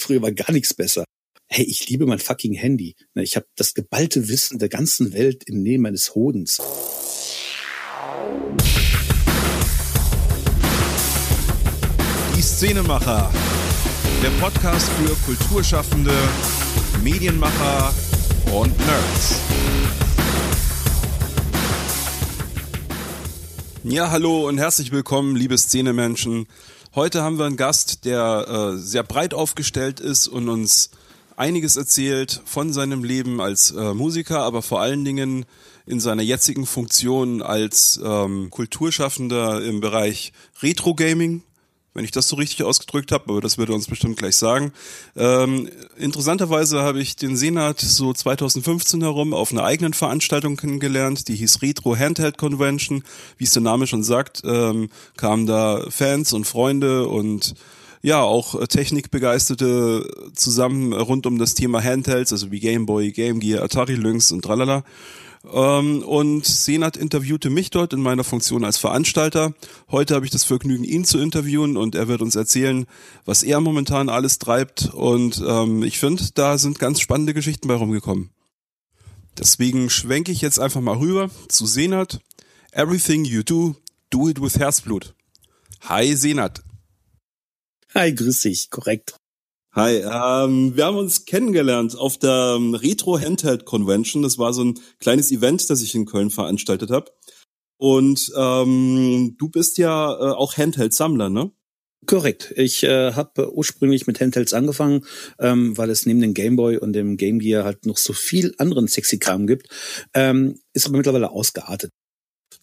Früher war gar nichts besser. Hey, ich liebe mein fucking Handy. Ne, ich habe das geballte Wissen der ganzen Welt im Nähe meines Hodens. Die Szenemacher. Der Podcast für Kulturschaffende, Medienmacher und Nerds. Ja, hallo und herzlich willkommen, liebe Szenemenschen. Heute haben wir einen Gast, der äh, sehr breit aufgestellt ist und uns einiges erzählt von seinem Leben als äh, Musiker, aber vor allen Dingen in seiner jetzigen Funktion als ähm, Kulturschaffender im Bereich Retro Gaming, wenn ich das so richtig ausgedrückt habe, aber das wird er uns bestimmt gleich sagen. Ähm, interessanterweise habe ich den Senat so 2015 herum auf einer eigenen Veranstaltung kennengelernt, die hieß Retro Handheld Convention. Wie es der Name schon sagt, ähm, kamen da Fans und Freunde und ja, auch Technikbegeisterte zusammen rund um das Thema Handhelds, also wie Game Boy, Game Gear, Atari Lynx und tralala. Ähm, und Senat interviewte mich dort in meiner Funktion als Veranstalter. Heute habe ich das Vergnügen, ihn zu interviewen und er wird uns erzählen, was er momentan alles treibt. Und ähm, ich finde, da sind ganz spannende Geschichten bei rumgekommen. Deswegen schwenke ich jetzt einfach mal rüber zu Senat. Everything you do, do it with Herzblut. Hi Senat. Hi, grüß dich, korrekt. Hi, ähm, wir haben uns kennengelernt auf der ähm, Retro Handheld Convention. Das war so ein kleines Event, das ich in Köln veranstaltet habe. Und ähm, du bist ja äh, auch Handheld-Sammler, ne? Korrekt. Ich äh, habe ursprünglich mit Handhelds angefangen, ähm, weil es neben dem Game Boy und dem Game Gear halt noch so viel anderen sexy Kram gibt. Ähm, ist aber mittlerweile ausgeartet.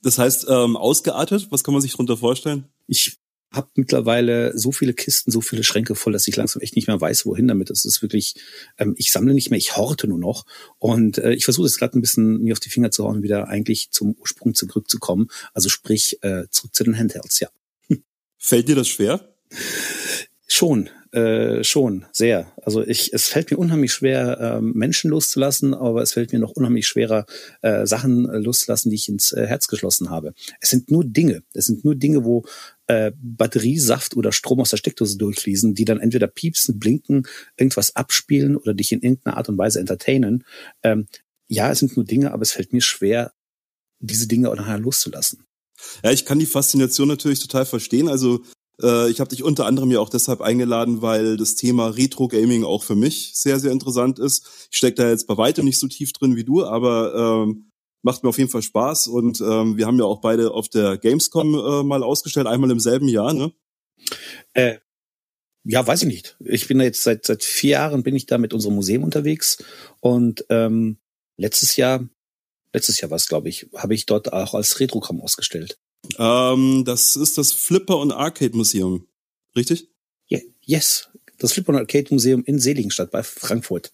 Das heißt, ähm, ausgeartet, was kann man sich darunter vorstellen? Ich habe mittlerweile so viele Kisten, so viele Schränke voll, dass ich langsam echt nicht mehr weiß, wohin damit. Das ist wirklich, ähm, ich sammle nicht mehr, ich horte nur noch. Und äh, ich versuche jetzt gerade ein bisschen mir auf die Finger zu hauen, wieder eigentlich zum Ursprung zurückzukommen. Also sprich, äh, zurück zu den Handhelds, ja. Fällt dir das schwer? Schon, äh, schon, sehr. Also ich, es fällt mir unheimlich schwer, äh, Menschen loszulassen, aber es fällt mir noch unheimlich schwerer, äh, Sachen äh, loszulassen, die ich ins äh, Herz geschlossen habe. Es sind nur Dinge. Es sind nur Dinge, wo äh, Batteriesaft oder Strom aus der Steckdose durchfließen, die dann entweder piepsen, blinken, irgendwas abspielen oder dich in irgendeiner Art und Weise entertainen. Ähm, ja, es sind nur Dinge, aber es fällt mir schwer, diese Dinge auch nachher loszulassen. Ja, ich kann die Faszination natürlich total verstehen. Also äh, ich habe dich unter anderem ja auch deshalb eingeladen, weil das Thema Retro-Gaming auch für mich sehr, sehr interessant ist. Ich stecke da jetzt bei weitem nicht so tief drin wie du, aber ähm, macht mir auf jeden Fall Spaß und ähm, wir haben ja auch beide auf der Gamescom äh, mal ausgestellt, einmal im selben Jahr, ne? Äh, ja, weiß ich nicht. Ich bin da jetzt seit seit vier Jahren bin ich da mit unserem Museum unterwegs und ähm, letztes Jahr, letztes Jahr war es, glaube ich, habe ich dort auch als Retrocom ausgestellt. Ähm, das ist das Flipper und Arcade Museum, richtig? Yeah, yes, das Flipper und Arcade Museum in Seligenstadt bei Frankfurt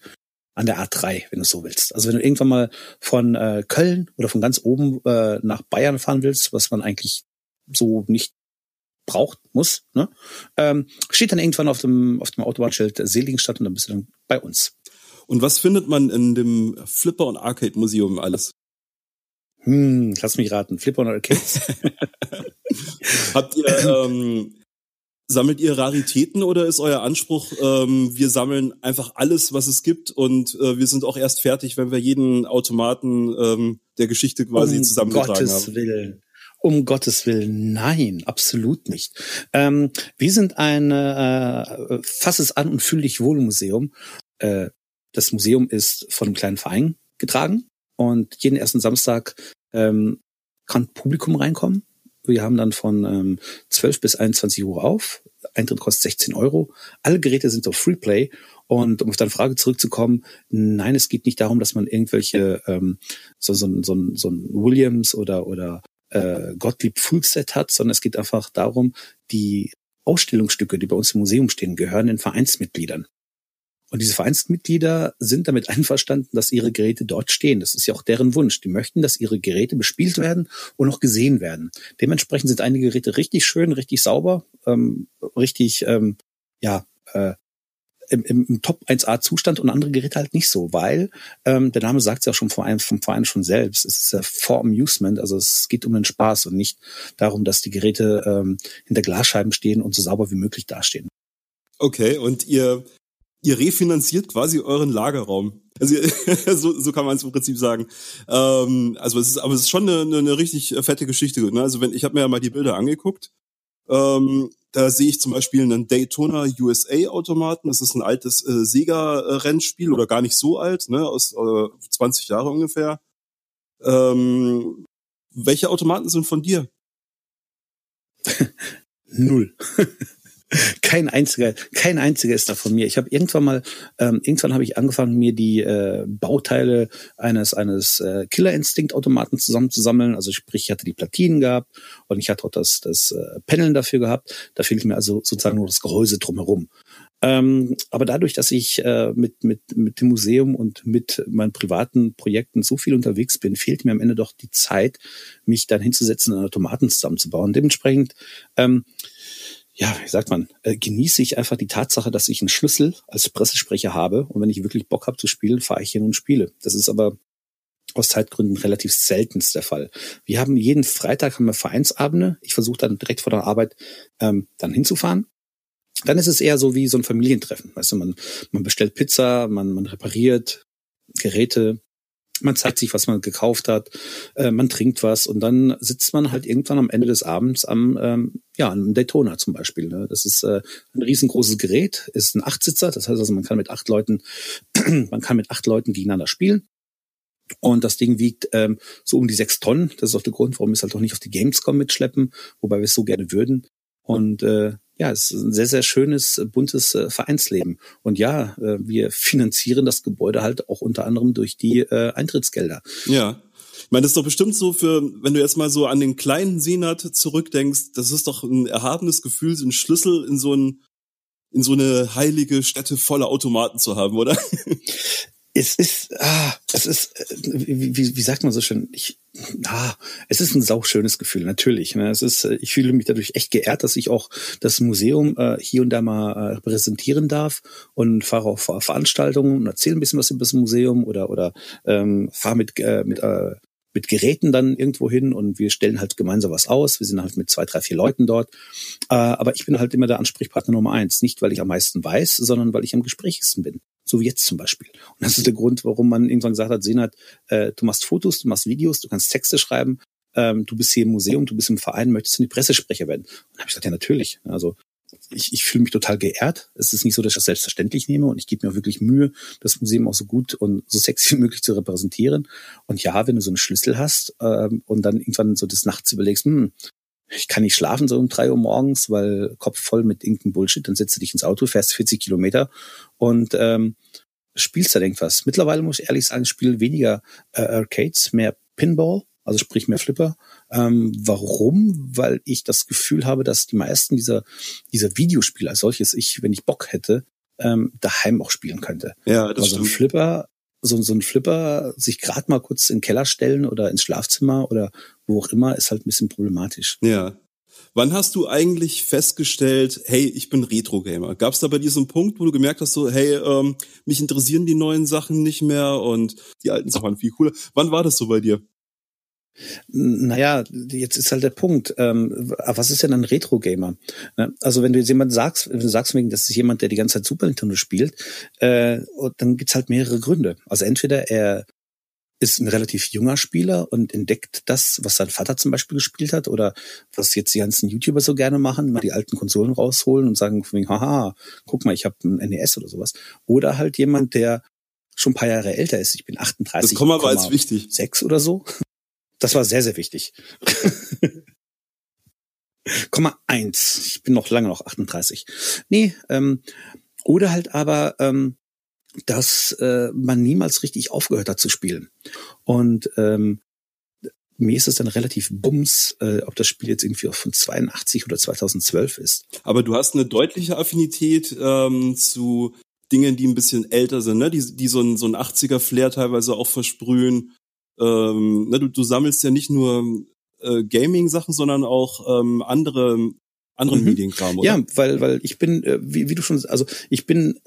an der A3, wenn du so willst. Also wenn du irgendwann mal von äh, Köln oder von ganz oben äh, nach Bayern fahren willst, was man eigentlich so nicht braucht, muss, ne? ähm, steht dann irgendwann auf dem, auf dem Autobahnschild Seligenstadt und dann bist du dann bei uns. Und was findet man in dem Flipper und Arcade Museum alles? Hm, lass mich raten. Flipper und Arcades. Habt ihr ähm, Sammelt ihr Raritäten oder ist euer Anspruch, ähm, wir sammeln einfach alles, was es gibt und äh, wir sind auch erst fertig, wenn wir jeden Automaten ähm, der Geschichte quasi um zusammengetragen Gottes haben? Willen. Um Gottes Willen, nein, absolut nicht. Ähm, wir sind ein äh, Fass es an und fühl dich wohl Museum. Äh, das Museum ist von einem kleinen Verein getragen und jeden ersten Samstag ähm, kann Publikum reinkommen wir haben dann von ähm, 12 bis 21 Uhr auf. Eintritt kostet 16 Euro. Alle Geräte sind auf Freeplay. Und um auf deine Frage zurückzukommen, nein, es geht nicht darum, dass man irgendwelche ähm, so, so, so, so ein Williams oder, oder äh, Gottlieb Fullset hat, sondern es geht einfach darum, die Ausstellungsstücke, die bei uns im Museum stehen, gehören den Vereinsmitgliedern. Und diese Vereinsmitglieder sind damit einverstanden, dass ihre Geräte dort stehen. Das ist ja auch deren Wunsch. Die möchten, dass ihre Geräte bespielt werden und auch gesehen werden. Dementsprechend sind einige Geräte richtig schön, richtig sauber, ähm, richtig, ähm, ja, äh, im, im, im Top 1A Zustand und andere Geräte halt nicht so, weil ähm, der Name sagt es ja schon vom Verein, vom Verein schon selbst. Es ist ja for Amusement, also es geht um den Spaß und nicht darum, dass die Geräte ähm, hinter Glasscheiben stehen und so sauber wie möglich dastehen. Okay, und ihr ihr refinanziert quasi euren Lagerraum. Also so, so kann man es im Prinzip sagen. Ähm, also es ist, aber es ist schon eine, eine richtig fette Geschichte. Ne? Also wenn ich habe mir ja mal die Bilder angeguckt, ähm, da sehe ich zum Beispiel einen Daytona USA Automaten. Das ist ein altes äh, Sega Rennspiel oder gar nicht so alt, ne, aus äh, 20 Jahre ungefähr. Ähm, welche Automaten sind von dir? Null. kein einziger, kein einziger ist da von mir. Ich habe irgendwann mal, ähm, irgendwann habe ich angefangen, mir die äh, Bauteile eines eines äh, Killer Instinct Automaten zusammenzusammeln. Also sprich, ich hatte die Platinen gehabt und ich hatte auch das das äh, Panel dafür gehabt. Da fehlt mir also sozusagen nur das Gehäuse drumherum. Ähm, aber dadurch, dass ich äh, mit, mit, mit dem Museum und mit meinen privaten Projekten so viel unterwegs bin, fehlt mir am Ende doch die Zeit, mich dann hinzusetzen und Automaten zusammenzubauen. Dementsprechend ähm, ja, wie sagt man, äh, genieße ich einfach die Tatsache, dass ich einen Schlüssel als Pressesprecher habe und wenn ich wirklich Bock habe zu spielen, fahre ich hin und spiele. Das ist aber aus Zeitgründen relativ seltenst der Fall. Wir haben jeden Freitag haben wir Vereinsabende. Ich versuche dann direkt vor der Arbeit ähm, dann hinzufahren. Dann ist es eher so wie so ein Familientreffen. Weißt du, man, man bestellt Pizza, man, man repariert Geräte, man zeigt sich, was man gekauft hat, äh, man trinkt was und dann sitzt man halt irgendwann am Ende des Abends am, ähm, ja, einem Daytona zum Beispiel. Ne? Das ist äh, ein riesengroßes Gerät, ist ein Achtsitzer, das heißt also, man kann mit acht Leuten, man kann mit acht Leuten gegeneinander spielen. Und das Ding wiegt ähm, so um die sechs Tonnen. Das ist auch der Grund, warum wir es halt auch nicht auf die Gamescom mitschleppen, wobei wir es so gerne würden. Und äh, ja, es ist ein sehr, sehr schönes, buntes äh, Vereinsleben. Und ja, äh, wir finanzieren das Gebäude halt auch unter anderem durch die äh, Eintrittsgelder. Ja. Ich meine, das ist doch bestimmt so für, wenn du jetzt mal so an den kleinen Senat zurückdenkst, das ist doch ein erhabenes Gefühl, so einen Schlüssel in so ein, in so eine heilige Stätte voller Automaten zu haben, oder? es ist, ah, es ist, äh, wie, wie, wie sagt man so schön? Ich, ah, es ist ein sauschönes Gefühl, natürlich. Ne? Es ist, äh, ich fühle mich dadurch echt geehrt, dass ich auch das Museum äh, hier und da mal äh, präsentieren darf und fahre auf Veranstaltungen und erzähle ein bisschen was über das Museum oder oder ähm, fahre mit äh, mit äh, mit Geräten dann irgendwo hin und wir stellen halt gemeinsam was aus. Wir sind halt mit zwei, drei, vier Leuten dort. Äh, aber ich bin halt immer der Ansprechpartner Nummer eins. Nicht, weil ich am meisten weiß, sondern weil ich am gesprächigsten bin. So wie jetzt zum Beispiel. Und das ist der Grund, warum man irgendwann gesagt hat, Senat, äh, du machst Fotos, du machst Videos, du kannst Texte schreiben, ähm, du bist hier im Museum, du bist im Verein, möchtest du die Pressesprecher werden? Und habe ich gesagt, ja, natürlich. Also ich, ich fühle mich total geehrt. Es ist nicht so, dass ich das selbstverständlich nehme und ich gebe mir auch wirklich Mühe, das Museum auch so gut und so sexy wie möglich zu repräsentieren. Und ja, wenn du so einen Schlüssel hast ähm, und dann irgendwann so des Nachts überlegst, hm, ich kann nicht schlafen so um drei Uhr morgens, weil Kopf voll mit irgendeinem Bullshit, dann setzt du dich ins Auto, fährst 40 Kilometer und ähm, spielst da irgendwas. Mittlerweile muss ich ehrlich sagen, spiele weniger äh, Arcades, mehr Pinball, also sprich mehr Flipper. Ähm, warum? Weil ich das Gefühl habe, dass die meisten dieser, dieser Videospiele als solches ich, wenn ich Bock hätte, ähm, daheim auch spielen könnte. Ja, das also ein Flipper so, so ein Flipper sich gerade mal kurz in den Keller stellen oder ins Schlafzimmer oder wo auch immer, ist halt ein bisschen problematisch. Ja. Wann hast du eigentlich festgestellt, hey, ich bin Retro-Gamer? Gab es da bei diesem Punkt, wo du gemerkt hast, so, hey, ähm, mich interessieren die neuen Sachen nicht mehr und die alten Sachen waren viel cooler? Wann war das so bei dir? Naja, jetzt ist halt der Punkt. Ähm, was ist denn ein Retro-Gamer? Ne? Also wenn du jetzt jemand sagst, wenn du sagst wegen, das ist jemand, der die ganze Zeit Super Nintendo spielt, äh, dann gibt's halt mehrere Gründe. Also entweder er ist ein relativ junger Spieler und entdeckt das, was sein Vater zum Beispiel gespielt hat oder was jetzt die ganzen YouTuber so gerne machen, mal die alten Konsolen rausholen und sagen, haha, guck mal, ich habe ein NES oder sowas. Oder halt jemand, der schon ein paar Jahre älter ist. Ich bin 38. Das kommt aber als wichtig. Sechs oder so. Das war sehr, sehr wichtig. Komma eins. Ich bin noch lange noch 38. Nee, ähm, oder halt aber, ähm, dass äh, man niemals richtig aufgehört hat zu spielen. Und ähm, mir ist es dann relativ bums, äh, ob das Spiel jetzt irgendwie auch von 82 oder 2012 ist. Aber du hast eine deutliche Affinität ähm, zu Dingen, die ein bisschen älter sind, ne? die, die so ein, so ein 80er-Flair teilweise auch versprühen ähm, ne, du, du sammelst ja nicht nur äh, Gaming-Sachen, sondern auch ähm, andere anderen mhm. Medienkram, oder? Ja, weil weil ich bin, äh, wie, wie du schon, also ich bin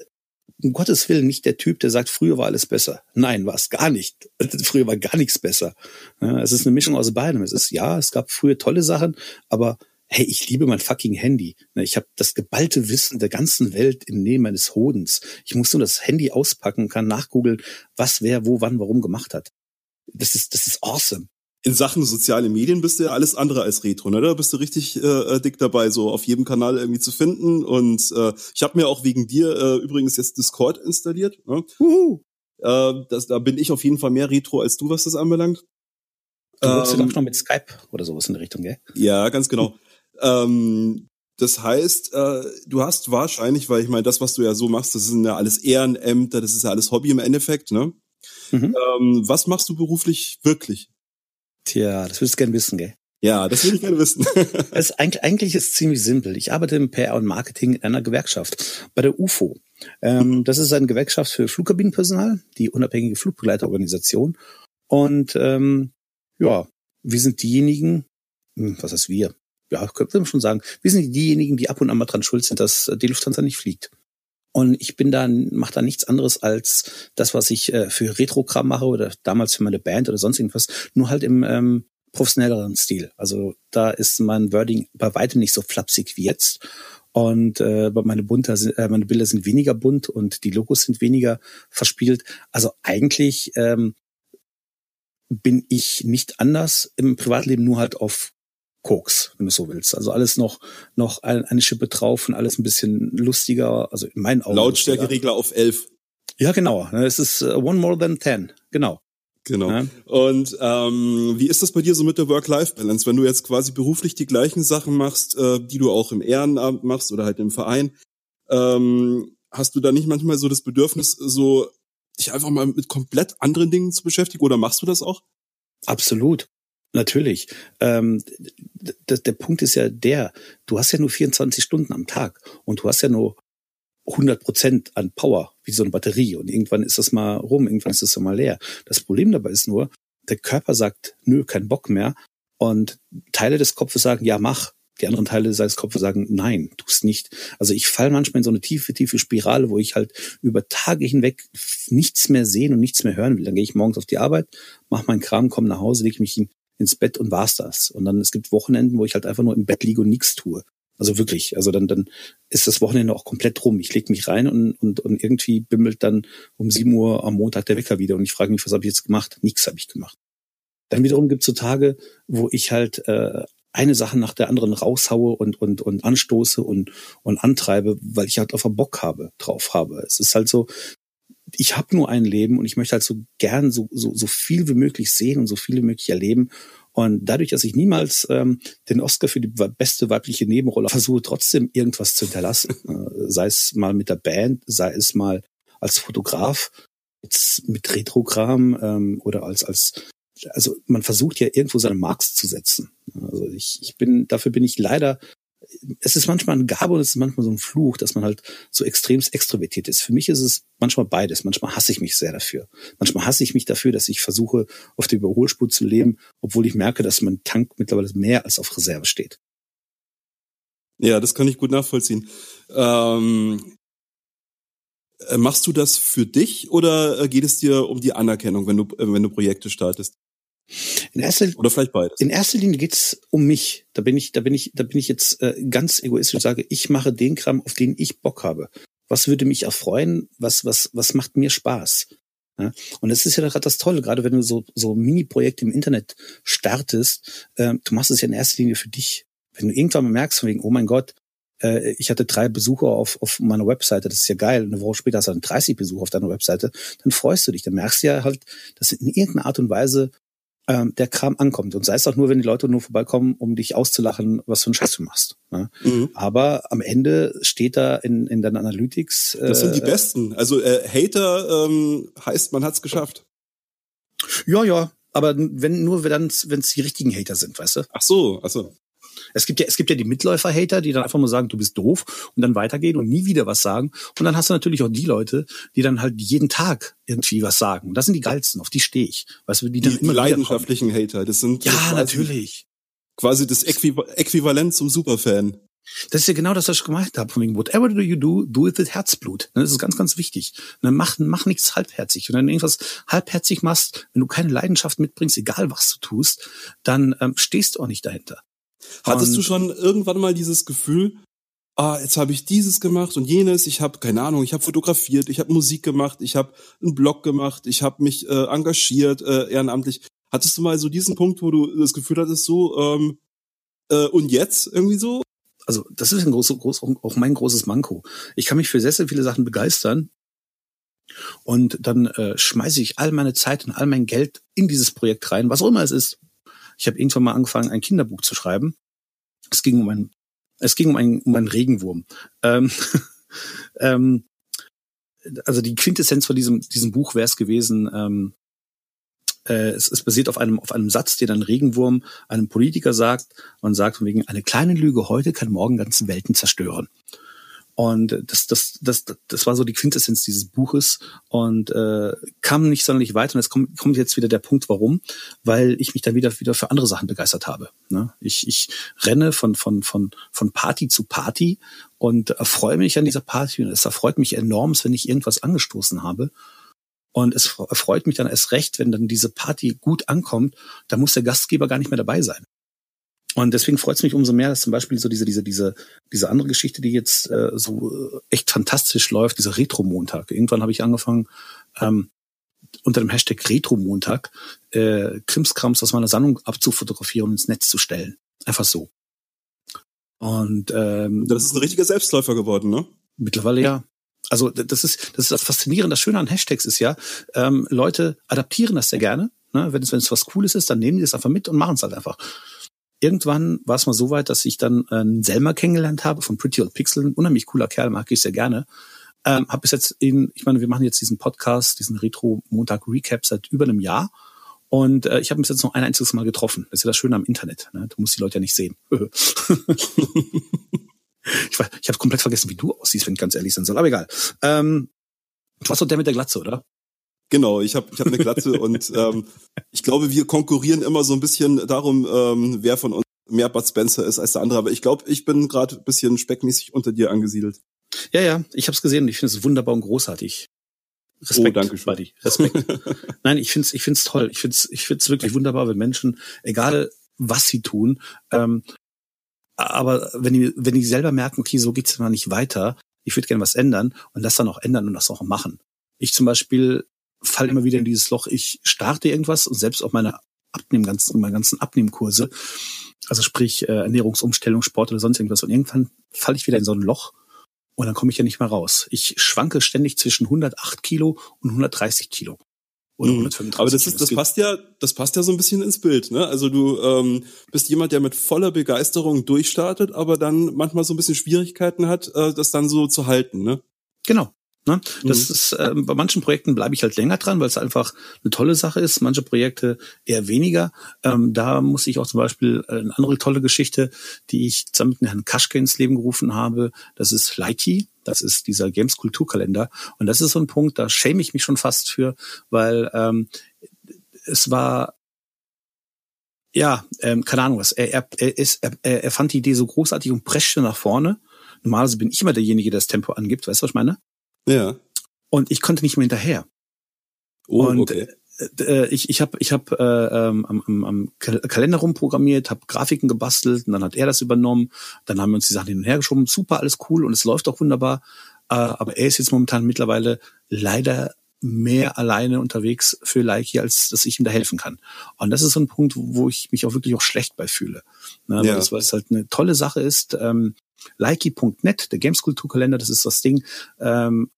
um Gottes Willen nicht der Typ, der sagt, früher war alles besser. Nein, war es gar nicht. Früher war gar nichts besser. Ja, es ist eine Mischung aus beidem. Es ist ja, es gab früher tolle Sachen, aber hey, ich liebe mein fucking Handy. Ne, ich habe das geballte Wissen der ganzen Welt im Nähe meines Hodens. Ich muss nur das Handy auspacken, kann nachgoogeln, was wer wo wann warum gemacht hat. Das ist das ist awesome. In Sachen soziale Medien bist du ja alles andere als Retro, ne? Da bist du richtig äh, äh dick dabei, so auf jedem Kanal irgendwie zu finden. Und äh, ich habe mir auch wegen dir äh, übrigens jetzt Discord installiert. Ne? Uhu. Äh, das, da bin ich auf jeden Fall mehr Retro als du, was das anbelangt. Du ähm, ja noch mit Skype oder sowas in der Richtung, gell? Ja, ganz genau. Ähm, das heißt, äh, du hast wahrscheinlich, weil ich meine, das, was du ja so machst, das sind ja alles Ehrenämter, das ist ja alles Hobby im Endeffekt, ne? Mhm. Ähm, was machst du beruflich wirklich? Tja, das würdest du gerne wissen, gell? Ja, das würde ich gerne wissen. es eigentlich, eigentlich ist es ziemlich simpel. Ich arbeite im PR und Marketing in einer Gewerkschaft bei der UFO. Ähm, das ist eine Gewerkschaft für Flugkabinenpersonal, die unabhängige Flugbegleiterorganisation. Und ähm, ja, wir sind diejenigen, hm, was heißt wir? ja, könnte man schon sagen, wir sind diejenigen, die ab und an mal dran schuld sind, dass die Lufthansa nicht fliegt. Und ich bin da, mache da nichts anderes als das, was ich äh, für Retrogramm mache oder damals für meine Band oder sonst irgendwas, nur halt im ähm, professionelleren Stil. Also da ist mein Wording bei weitem nicht so flapsig wie jetzt. Und äh, meine, bunter, äh, meine Bilder sind weniger bunt und die Logos sind weniger verspielt. Also eigentlich ähm, bin ich nicht anders im Privatleben, nur halt auf Koks, wenn du so willst. Also alles noch, noch eine Schippe drauf und alles ein bisschen lustiger, also in meinen Augen. Lautstärkeregler auf elf. Ja, genau. Es ist uh, one more than ten. Genau. Genau. Ja. Und ähm, wie ist das bei dir so mit der Work-Life-Balance, wenn du jetzt quasi beruflich die gleichen Sachen machst, äh, die du auch im Ehrenamt machst oder halt im Verein? Ähm, hast du da nicht manchmal so das Bedürfnis, so dich einfach mal mit komplett anderen Dingen zu beschäftigen oder machst du das auch? Absolut. Natürlich. Ähm, der Punkt ist ja der, du hast ja nur 24 Stunden am Tag und du hast ja nur 100 Prozent an Power, wie so eine Batterie. Und irgendwann ist das mal rum, irgendwann ist das mal leer. Das Problem dabei ist nur, der Körper sagt, nö, kein Bock mehr. Und Teile des Kopfes sagen, ja, mach. Die anderen Teile seines Kopfes sagen, nein, tu's nicht. Also ich falle manchmal in so eine tiefe, tiefe Spirale, wo ich halt über Tage hinweg nichts mehr sehen und nichts mehr hören will. Dann gehe ich morgens auf die Arbeit, mache meinen Kram, komme nach Hause, lege mich hin, ins Bett und war's das. Und dann es gibt Wochenenden, wo ich halt einfach nur im Bett liege und nichts tue. Also wirklich, also dann, dann ist das Wochenende auch komplett rum. Ich leg mich rein und, und, und irgendwie bimmelt dann um sieben Uhr am Montag der Wecker wieder und ich frage mich, was habe ich jetzt gemacht? Nichts habe ich gemacht. Dann wiederum gibt's so Tage, wo ich halt äh, eine Sache nach der anderen raushaue und, und, und anstoße und, und antreibe, weil ich halt auf Bock habe, drauf habe. Es ist halt so, ich habe nur ein Leben und ich möchte halt so gern so, so, so viel wie möglich sehen und so viel wie möglich erleben. Und dadurch, dass ich niemals ähm, den Oscar für die beste weibliche Nebenrolle versuche, trotzdem irgendwas zu hinterlassen, äh, sei es mal mit der Band, sei es mal als Fotograf, jetzt mit Retrogramm ähm, oder als als also man versucht ja irgendwo seine Marks zu setzen. Also ich, ich bin dafür bin ich leider es ist manchmal eine Gabe und es ist manchmal so ein Fluch, dass man halt so extremst extrovertiert ist. Für mich ist es manchmal beides. Manchmal hasse ich mich sehr dafür. Manchmal hasse ich mich dafür, dass ich versuche, auf der Überholspur zu leben, obwohl ich merke, dass mein Tank mittlerweile mehr als auf Reserve steht. Ja, das kann ich gut nachvollziehen. Ähm, äh, machst du das für dich oder äh, geht es dir um die Anerkennung, wenn du, äh, wenn du Projekte startest? In erster, Oder vielleicht beides. In erster Linie geht's um mich. Da bin ich, da bin ich, da bin ich jetzt äh, ganz egoistisch und sage, ich mache den Kram, auf den ich Bock habe. Was würde mich erfreuen? Was, was, was macht mir Spaß? Ja? Und das ist ja gerade das Tolle, gerade wenn du so, so Mini-Projekte im Internet startest, äh, du machst es ja in erster Linie für dich. Wenn du irgendwann mal merkst, von wegen, oh mein Gott, äh, ich hatte drei Besucher auf, auf meiner Webseite, das ist ja geil, eine Woche später hast du dann 30 Besucher auf deiner Webseite, dann freust du dich, dann merkst du ja halt, dass in irgendeiner Art und Weise ähm, der Kram ankommt. Und sei es auch nur, wenn die Leute nur vorbeikommen, um dich auszulachen, was für einen Scheiß du machst. Ne? Mhm. Aber am Ende steht da in, in deinen Analytics. Äh, das sind die Besten. Also äh, Hater ähm, heißt, man hat's geschafft. Ja, ja. Aber wenn nur wenn es die richtigen Hater sind, weißt du? Ach so, ach so. Es gibt ja, es gibt ja die Mitläufer-Hater, die dann einfach nur sagen, du bist doof und dann weitergehen und nie wieder was sagen. Und dann hast du natürlich auch die Leute, die dann halt jeden Tag irgendwie was sagen. Und das sind die geilsten, auf die stehe ich. Weißt du, die dann die, immer die leidenschaftlichen Hater, das sind ja quasi, natürlich quasi das Äquivalent zum Superfan. Das ist ja genau das, was ich gemacht habe. Von wegen, whatever do you do, do it with Herzblut. Das ist ganz, ganz wichtig. Dann mach, mach nichts halbherzig. Und wenn du irgendwas halbherzig machst, wenn du keine Leidenschaft mitbringst, egal was du tust, dann ähm, stehst du auch nicht dahinter. Hattest und, du schon irgendwann mal dieses Gefühl, ah, jetzt habe ich dieses gemacht und jenes, ich habe keine Ahnung, ich habe fotografiert, ich habe Musik gemacht, ich habe einen Blog gemacht, ich habe mich äh, engagiert äh, ehrenamtlich. Hattest du mal so diesen Punkt, wo du das Gefühl hattest, so ähm, äh, und jetzt irgendwie so? Also das ist ein groß, groß, auch mein großes Manko. Ich kann mich für sehr, sehr viele Sachen begeistern und dann äh, schmeiße ich all meine Zeit und all mein Geld in dieses Projekt rein, was auch immer es ist. Ich habe irgendwann mal angefangen, ein Kinderbuch zu schreiben. Es ging um ein, es ging um einen, um einen Regenwurm. Ähm, ähm, also die Quintessenz von diesem, diesem Buch wäre es gewesen, ähm, äh, es, es basiert auf einem, auf einem Satz, den ein Regenwurm einem Politiker sagt und sagt wegen, eine kleine Lüge heute kann morgen ganze Welten zerstören. Und das, das, das, das war so die Quintessenz dieses Buches und äh, kam nicht sonderlich weiter. Und jetzt kommt, kommt jetzt wieder der Punkt, warum? Weil ich mich dann wieder wieder für andere Sachen begeistert habe. Ne? Ich, ich renne von von von von Party zu Party und erfreue mich an dieser Party und es erfreut mich enorm, wenn ich irgendwas angestoßen habe. Und es freut mich dann erst recht, wenn dann diese Party gut ankommt. Da muss der Gastgeber gar nicht mehr dabei sein. Und deswegen freut es mich umso mehr, dass zum Beispiel so diese, diese, diese, diese andere Geschichte, die jetzt äh, so äh, echt fantastisch läuft, dieser Retro-Montag. Irgendwann habe ich angefangen, ähm, unter dem Hashtag Retro-Montag äh, Krimskrams aus meiner Sammlung abzufotografieren und ins Netz zu stellen. Einfach so. Und ähm, das ist ein richtiger Selbstläufer geworden, ne? Mittlerweile ja. Also das ist das ist das Faszinierende, das Schöne an Hashtags ist ja, ähm, Leute adaptieren das sehr gerne. Ne? Wenn es wenn es was Cooles ist, dann nehmen die es einfach mit und machen es halt einfach irgendwann war es mal so weit, dass ich dann äh, Selma kennengelernt habe von Pretty Old Pixel. Ein unheimlich cooler Kerl, mag ich sehr gerne. Ähm, habe bis jetzt in, ich meine, wir machen jetzt diesen Podcast, diesen Retro-Montag-Recap seit über einem Jahr. Und äh, ich habe bis jetzt noch ein einziges Mal getroffen. Das ist ja das Schöne am Internet. Ne? Du musst die Leute ja nicht sehen. ich weiß, ich habe komplett vergessen, wie du aussiehst, wenn ich ganz ehrlich sein soll. Aber egal. Ähm, du warst doch der mit der Glatze, oder? Genau, ich habe ich hab eine Glatze und ähm, ich glaube, wir konkurrieren immer so ein bisschen darum, ähm, wer von uns mehr Bud Spencer ist als der andere. Aber ich glaube, ich bin gerade ein bisschen speckmäßig unter dir angesiedelt. Ja, ja, ich habe es gesehen und ich finde es wunderbar und großartig. Respekt, oh, danke schön. Buddy. Respekt. Nein, ich finde es ich find's toll. Ich finde es ich find's wirklich wunderbar, wenn Menschen, egal was sie tun, ähm, aber wenn die, wenn die selber merken, okay, so geht's immer nicht weiter, ich würde gerne was ändern und das dann auch ändern und das auch machen. Ich zum Beispiel fall immer wieder in dieses Loch. Ich starte irgendwas und selbst auf meine Abnehmen, ganzen, meine ganzen Abnehmkurse, also sprich äh, Ernährungsumstellung, Sport oder sonst irgendwas. Und irgendwann falle ich wieder in so ein Loch und dann komme ich ja nicht mehr raus. Ich schwanke ständig zwischen 108 Kilo und 130 Kilo. Oder 135 mhm. Aber das ist, das passt ja, das passt ja so ein bisschen ins Bild, ne? Also du ähm, bist jemand, der mit voller Begeisterung durchstartet, aber dann manchmal so ein bisschen Schwierigkeiten hat, äh, das dann so zu halten, ne? Genau, Ne? Das mhm. ist, äh, bei manchen Projekten bleibe ich halt länger dran, weil es einfach eine tolle Sache ist. Manche Projekte eher weniger. Ähm, da muss ich auch zum Beispiel äh, eine andere tolle Geschichte, die ich zusammen mit Herrn Kaschke ins Leben gerufen habe. Das ist Lighty. Das ist dieser Games Kulturkalender. Und das ist so ein Punkt, da schäme ich mich schon fast für, weil ähm, es war ja, ähm, keine Ahnung was. Er, er, er, ist, er, er fand die Idee so großartig und preschte nach vorne. Normalerweise bin ich immer derjenige, der das Tempo angibt. Weißt du, was ich meine? Ja. Und ich konnte nicht mehr hinterher. Oh, und okay. Äh, äh, ich ich habe ich hab, äh, ähm, am, am Kalender rumprogrammiert, habe Grafiken gebastelt und dann hat er das übernommen. Dann haben wir uns die Sachen hin und her geschoben. Super, alles cool und es läuft auch wunderbar. Äh, aber er ist jetzt momentan mittlerweile leider mehr alleine unterwegs für Likey, als dass ich ihm da helfen kann. Und das ist so ein Punkt, wo ich mich auch wirklich auch schlecht bei fühle. Ne, ja. das, weil es halt eine tolle Sache ist. Ähm, Likey.net, der Gameskulturkalender, das ist das Ding, ähm,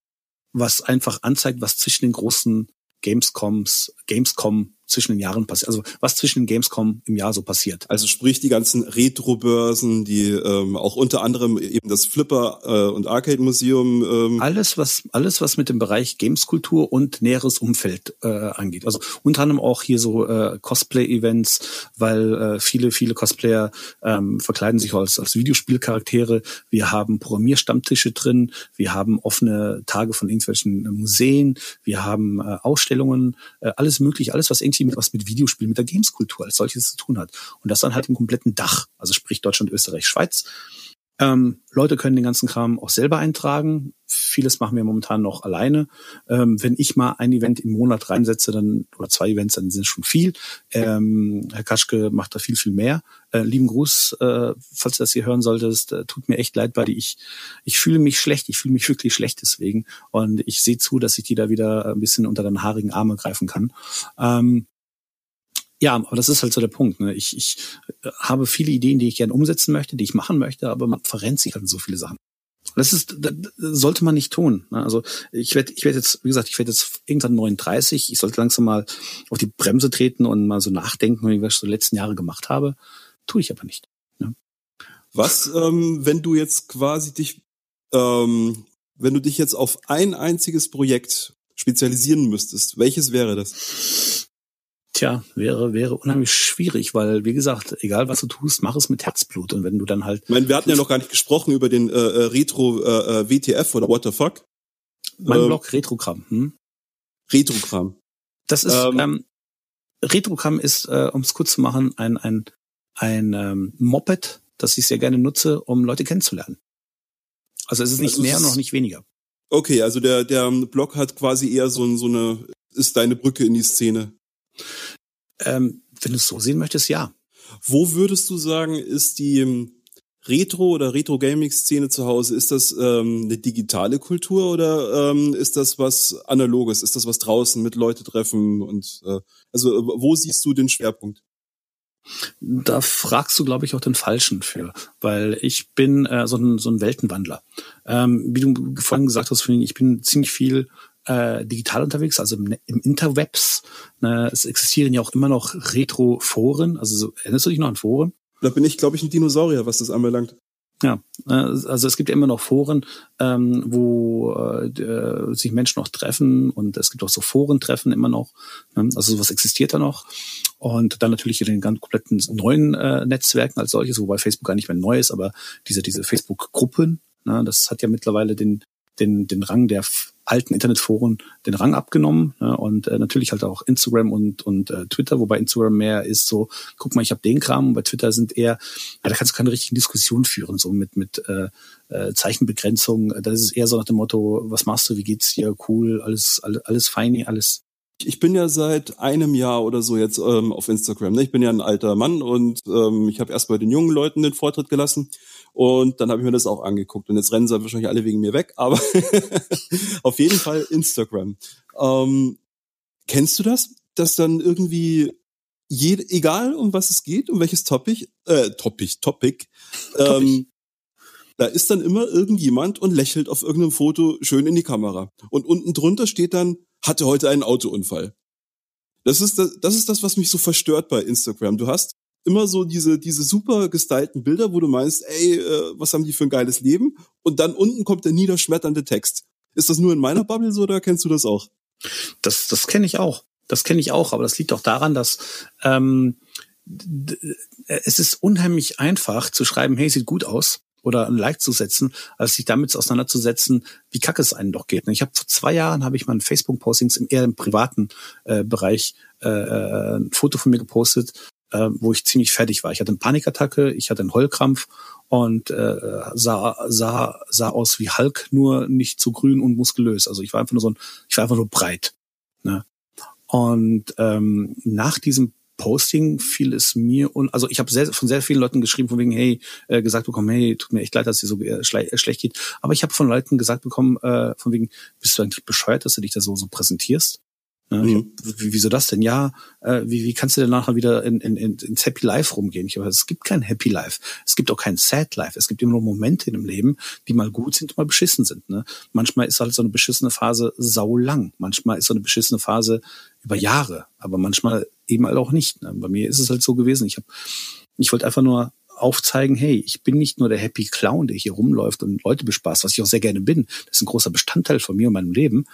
was einfach anzeigt, was zwischen den großen Gamescoms, Gamescom zwischen den Jahren passiert, also was zwischen den Gamescom im Jahr so passiert. Also sprich die ganzen Retro-Börsen, die ähm, auch unter anderem eben das Flipper äh, und Arcade Museum. Ähm alles was alles was mit dem Bereich Gameskultur und näheres Umfeld äh, angeht. Also unter anderem auch hier so äh, Cosplay-Events, weil äh, viele viele Cosplayer ähm, verkleiden sich als als Videospielcharaktere. Wir haben Programmierstammtische drin, wir haben offene Tage von irgendwelchen Museen, wir haben äh, Ausstellungen, äh, alles möglich, alles was irgendwie mit was mit Videospielen, mit der Gameskultur als solches zu tun hat. Und das dann halt im kompletten Dach, also sprich Deutschland, Österreich, Schweiz. Ähm, Leute können den ganzen Kram auch selber eintragen. Vieles machen wir momentan noch alleine. Ähm, wenn ich mal ein Event im Monat reinsetze, dann oder zwei Events, dann sind es schon viel. Ähm, Herr Kaschke macht da viel, viel mehr. Äh, lieben Gruß, äh, falls du das hier hören solltest. Äh, tut mir echt leid, weil ich ich fühle mich schlecht. Ich fühle mich wirklich schlecht deswegen. Und ich sehe zu, dass ich die da wieder ein bisschen unter den haarigen Arme greifen kann. Ähm, ja, aber das ist halt so der Punkt. Ne? Ich, ich äh, habe viele Ideen, die ich gerne umsetzen möchte, die ich machen möchte, aber man verrennt sich halt so viele Sachen. Das ist, das sollte man nicht tun. Ne? Also ich werde, ich werde jetzt, wie gesagt, ich werde jetzt irgendwann 39. Ich sollte langsam mal auf die Bremse treten und mal so nachdenken, wie ich so die letzten Jahre gemacht habe. Tue ich aber nicht. Ne? Was, ähm, wenn du jetzt quasi dich, ähm, wenn du dich jetzt auf ein einziges Projekt spezialisieren müsstest, welches wäre das? Tja, wäre, wäre unheimlich schwierig, weil, wie gesagt, egal was du tust, mach es mit Herzblut. Und wenn du dann halt. Ich meine, wir hatten ja noch gar nicht gesprochen über den äh, äh Retro äh, äh WTF oder What the fuck. Mein ähm, Blog Retrogramm. Hm? Retrogramm. Das ist, ähm, ähm, Retrogramm ist, äh, um es kurz zu machen, ein, ein, ein ähm, Moped, das ich sehr gerne nutze, um Leute kennenzulernen. Also es ist nicht also mehr, noch nicht weniger. Okay, also der, der Blog hat quasi eher so, so eine, ist deine Brücke in die Szene. Ähm, wenn du es so sehen möchtest, ja. Wo würdest du sagen, ist die ähm, Retro- oder Retro-Gaming-Szene zu Hause? Ist das ähm, eine digitale Kultur oder ähm, ist das was Analoges? Ist das was draußen mit Leute treffen? Und äh, also wo siehst du den Schwerpunkt? Da fragst du, glaube ich, auch den Falschen für, weil ich bin äh, so, ein, so ein Weltenwandler. Ähm, wie du vorhin gesagt hast, ich bin ziemlich viel äh, digital unterwegs, also im, im Interwebs. Ne, es existieren ja auch immer noch Retro-Foren. Also so, erinnerst du dich noch an Foren? Da bin ich, glaube ich, ein Dinosaurier, was das anbelangt. Ja, äh, also es gibt ja immer noch Foren, ähm, wo äh, sich Menschen noch treffen und es gibt auch so Forentreffen immer noch. Ne? Also sowas existiert da noch. Und dann natürlich in den ganz kompletten neuen äh, Netzwerken als solches, wobei Facebook gar nicht mehr neu ist, aber diese, diese Facebook-Gruppen, ne, das hat ja mittlerweile den, den, den Rang der alten Internetforen den Rang abgenommen ja, und äh, natürlich halt auch Instagram und und äh, Twitter, wobei Instagram mehr ist so, guck mal, ich habe den Kram und bei Twitter sind eher, ja, da kannst du keine richtigen Diskussionen führen, so mit mit äh, äh, Zeichenbegrenzung. Da ist eher so nach dem Motto, was machst du, wie geht's dir, cool, alles alles, alles feini, alles ich bin ja seit einem Jahr oder so jetzt ähm, auf Instagram. Ne? Ich bin ja ein alter Mann und ähm, ich habe erst bei den jungen Leuten den Vortritt gelassen und dann habe ich mir das auch angeguckt. Und jetzt rennen sie wahrscheinlich alle wegen mir weg, aber auf jeden Fall Instagram. Ähm, kennst du das? Dass dann irgendwie jede, egal um was es geht, um welches Topic, äh, Topic, Topic, ähm, da ist dann immer irgendjemand und lächelt auf irgendeinem Foto schön in die Kamera. Und unten drunter steht dann, hatte heute einen Autounfall. Das ist das, das ist das, was mich so verstört bei Instagram. Du hast immer so diese, diese super gestylten Bilder, wo du meinst, ey, äh, was haben die für ein geiles Leben? Und dann unten kommt der niederschmetternde Text. Ist das nur in meiner Bubble so oder kennst du das auch? Das, das kenne ich auch. Das kenne ich auch, aber das liegt auch daran, dass ähm, es ist unheimlich einfach zu schreiben, hey, sieht gut aus oder ein Like zu setzen, als sich damit auseinanderzusetzen, wie kacke es einem doch geht. Ich habe vor zwei Jahren habe ich mal Facebook-Postings im eher im privaten äh, Bereich äh, äh, ein Foto von mir gepostet, äh, wo ich ziemlich fertig war. Ich hatte eine Panikattacke, ich hatte einen Heulkrampf und äh, sah, sah, sah aus wie Hulk, nur nicht so grün und muskulös. Also ich war einfach nur so ein, ich war einfach nur breit. Ne? Und ähm, nach diesem Posting fiel es mir und also ich habe sehr, von sehr vielen Leuten geschrieben von wegen hey äh, gesagt bekommen hey tut mir echt leid dass dir so äh, schle äh, schlecht geht aber ich habe von Leuten gesagt bekommen äh, von wegen bist du eigentlich bescheuert dass du dich da so so präsentierst? Mhm. Hab, wieso das denn? Ja, äh, wie, wie kannst du denn nachher wieder in, in, in, ins Happy Life rumgehen? Ich habe, es gibt kein Happy Life. Es gibt auch kein Sad Life. Es gibt immer nur Momente in dem Leben, die mal gut sind, mal beschissen sind. Ne? Manchmal ist halt so eine beschissene Phase sau lang. Manchmal ist so eine beschissene Phase über Jahre. Aber manchmal eben halt auch nicht. Ne? Bei mir ist es halt so gewesen. Ich habe, ich wollte einfach nur aufzeigen, hey, ich bin nicht nur der Happy Clown, der hier rumläuft und Leute bespaßt, was ich auch sehr gerne bin. Das ist ein großer Bestandteil von mir und meinem Leben.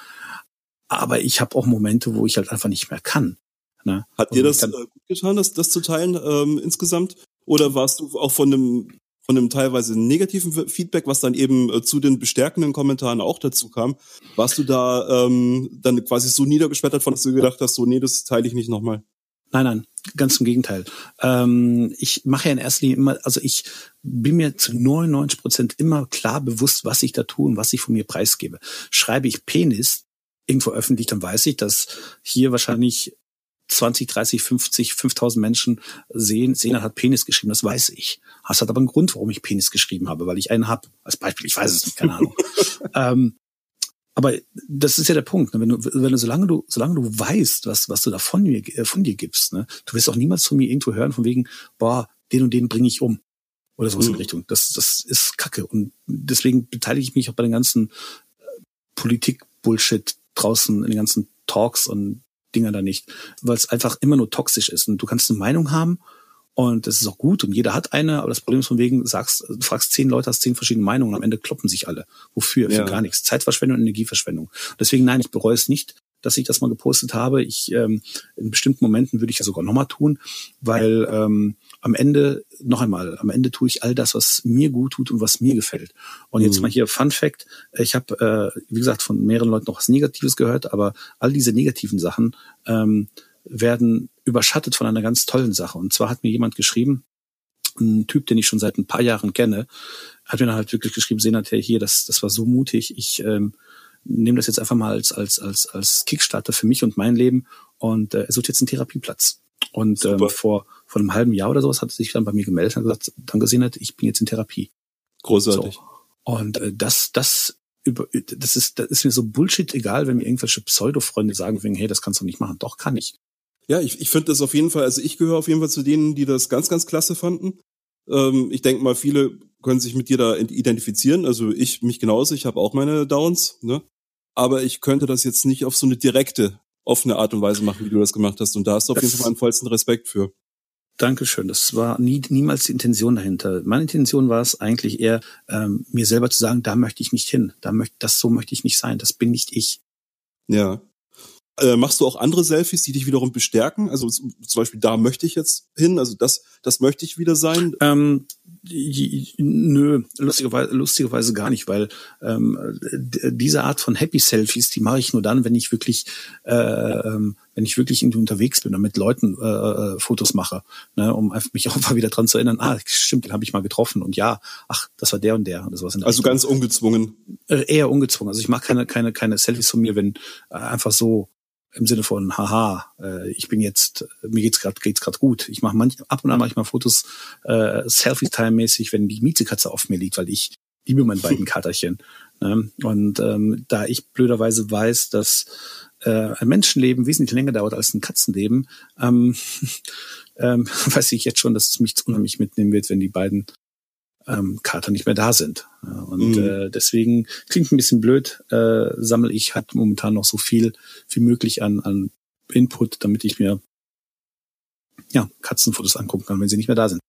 Aber ich habe auch Momente, wo ich halt einfach nicht mehr kann. Ne? Hat dir das äh, gut getan, das, das zu teilen ähm, insgesamt? Oder warst du auch von einem von einem teilweise negativen Feedback, was dann eben äh, zu den bestärkenden Kommentaren auch dazu kam, warst du da ähm, dann quasi so niedergeschmettert von, dass du gedacht hast, so nee, das teile ich nicht nochmal? Nein, nein, ganz im Gegenteil. Ähm, ich mache ja in erster Linie immer, also ich bin mir zu 99 Prozent immer klar bewusst, was ich da tue und was ich von mir preisgebe. Schreibe ich Penis irgendwo öffentlich, dann weiß ich, dass hier wahrscheinlich 20, 30, 50, 5000 Menschen sehen, sehen, hat Penis geschrieben, das weiß ich. Das hat aber einen Grund, warum ich Penis geschrieben habe, weil ich einen habe. Als Beispiel, ich weiß es nicht, keine Ahnung. ähm, aber das ist ja der Punkt. Ne? Wenn du, wenn du, solange du, solange du weißt, was, was du da von mir, äh, von dir gibst, ne? du wirst auch niemals von mir irgendwo hören, von wegen, boah, den und den bringe ich um. Oder sowas mhm. in Richtung. Das, das ist Kacke. Und deswegen beteilige ich mich auch bei den ganzen äh, Politik-Bullshit draußen, in den ganzen Talks und Dinger da nicht. Weil es einfach immer nur toxisch ist. Und du kannst eine Meinung haben und das ist auch gut und jeder hat eine, aber das Problem ist von wegen, sagst, du fragst zehn Leute, hast zehn verschiedene Meinungen und am Ende kloppen sich alle. Wofür? Für gar nichts. Zeitverschwendung und Energieverschwendung. Deswegen nein, ich bereue es nicht, dass ich das mal gepostet habe. Ich ähm, in bestimmten Momenten würde ich das sogar nochmal tun, weil ähm, am Ende, noch einmal, am Ende tue ich all das, was mir gut tut und was mir gefällt. Und jetzt mhm. mal hier Fun Fact, ich habe, äh, wie gesagt, von mehreren Leuten noch was Negatives gehört, aber all diese negativen Sachen ähm, werden überschattet von einer ganz tollen Sache. Und zwar hat mir jemand geschrieben, ein Typ, den ich schon seit ein paar Jahren kenne, hat mir dann halt wirklich geschrieben, Senat, hey, hier, das, das war so mutig. Ich ähm, nehme das jetzt einfach mal als, als, als, als Kickstarter für mich und mein Leben und äh, er sucht jetzt einen Therapieplatz. Und ähm, vor, vor einem halben Jahr oder sowas hat er sich dann bei mir gemeldet und gesagt, danke Senat, ich bin jetzt in Therapie. Großartig. So. Und äh, das, das über, das ist, das ist mir so Bullshit egal, wenn mir irgendwelche Pseudo-Freunde sagen, hey, das kannst du nicht machen. Doch, kann ich. Ja, ich, ich finde das auf jeden Fall, also ich gehöre auf jeden Fall zu denen, die das ganz, ganz klasse fanden. Ähm, ich denke mal, viele können sich mit dir da identifizieren. Also ich mich genauso, ich habe auch meine Downs, ne? Aber ich könnte das jetzt nicht auf so eine direkte, offene Art und Weise machen, wie du das gemacht hast. Und da hast du auf das jeden Fall meinen vollsten Respekt für. Dankeschön. Das war nie, niemals die Intention dahinter. Meine Intention war es eigentlich eher, ähm, mir selber zu sagen, da möchte ich nicht hin. Da möchte, das so möchte ich nicht sein. Das bin nicht ich. Ja. Äh, machst du auch andere Selfies, die dich wiederum bestärken? Also zum Beispiel, da möchte ich jetzt hin, also das, das möchte ich wieder sein? Ähm, nö, lustigerweise, lustigerweise gar nicht, weil ähm, diese Art von Happy Selfies, die mache ich nur dann, wenn ich wirklich, äh, ähm, wenn ich wirklich unterwegs bin und mit Leuten äh, äh, Fotos mache, ne, um einfach mich auch mal wieder dran zu erinnern, ah, stimmt, den habe ich mal getroffen und ja, ach, das war der und der oder sowas. also ganz ungezwungen. Äh, eher ungezwungen. Also ich mache keine, keine, keine Selfies von mir, wenn äh, einfach so im Sinne von, haha, äh, ich bin jetzt, mir geht's gerade geht's gerade gut. Ich mache manch, ab und an manchmal Fotos äh, Selfie-Time-mäßig, wenn die Mietekatze auf mir liegt, weil ich liebe meine beiden Katerchen. Ne? Und ähm, da ich blöderweise weiß, dass äh, ein Menschenleben wesentlich länger dauert als ein Katzenleben, ähm, ähm, weiß ich jetzt schon, dass es mich unheimlich mitnehmen wird, wenn die beiden ähm, Kater nicht mehr da sind. Und mhm. äh, deswegen klingt ein bisschen blöd, äh, sammle ich halt momentan noch so viel wie möglich an, an Input, damit ich mir ja, Katzenfotos angucken kann, wenn sie nicht mehr da sind.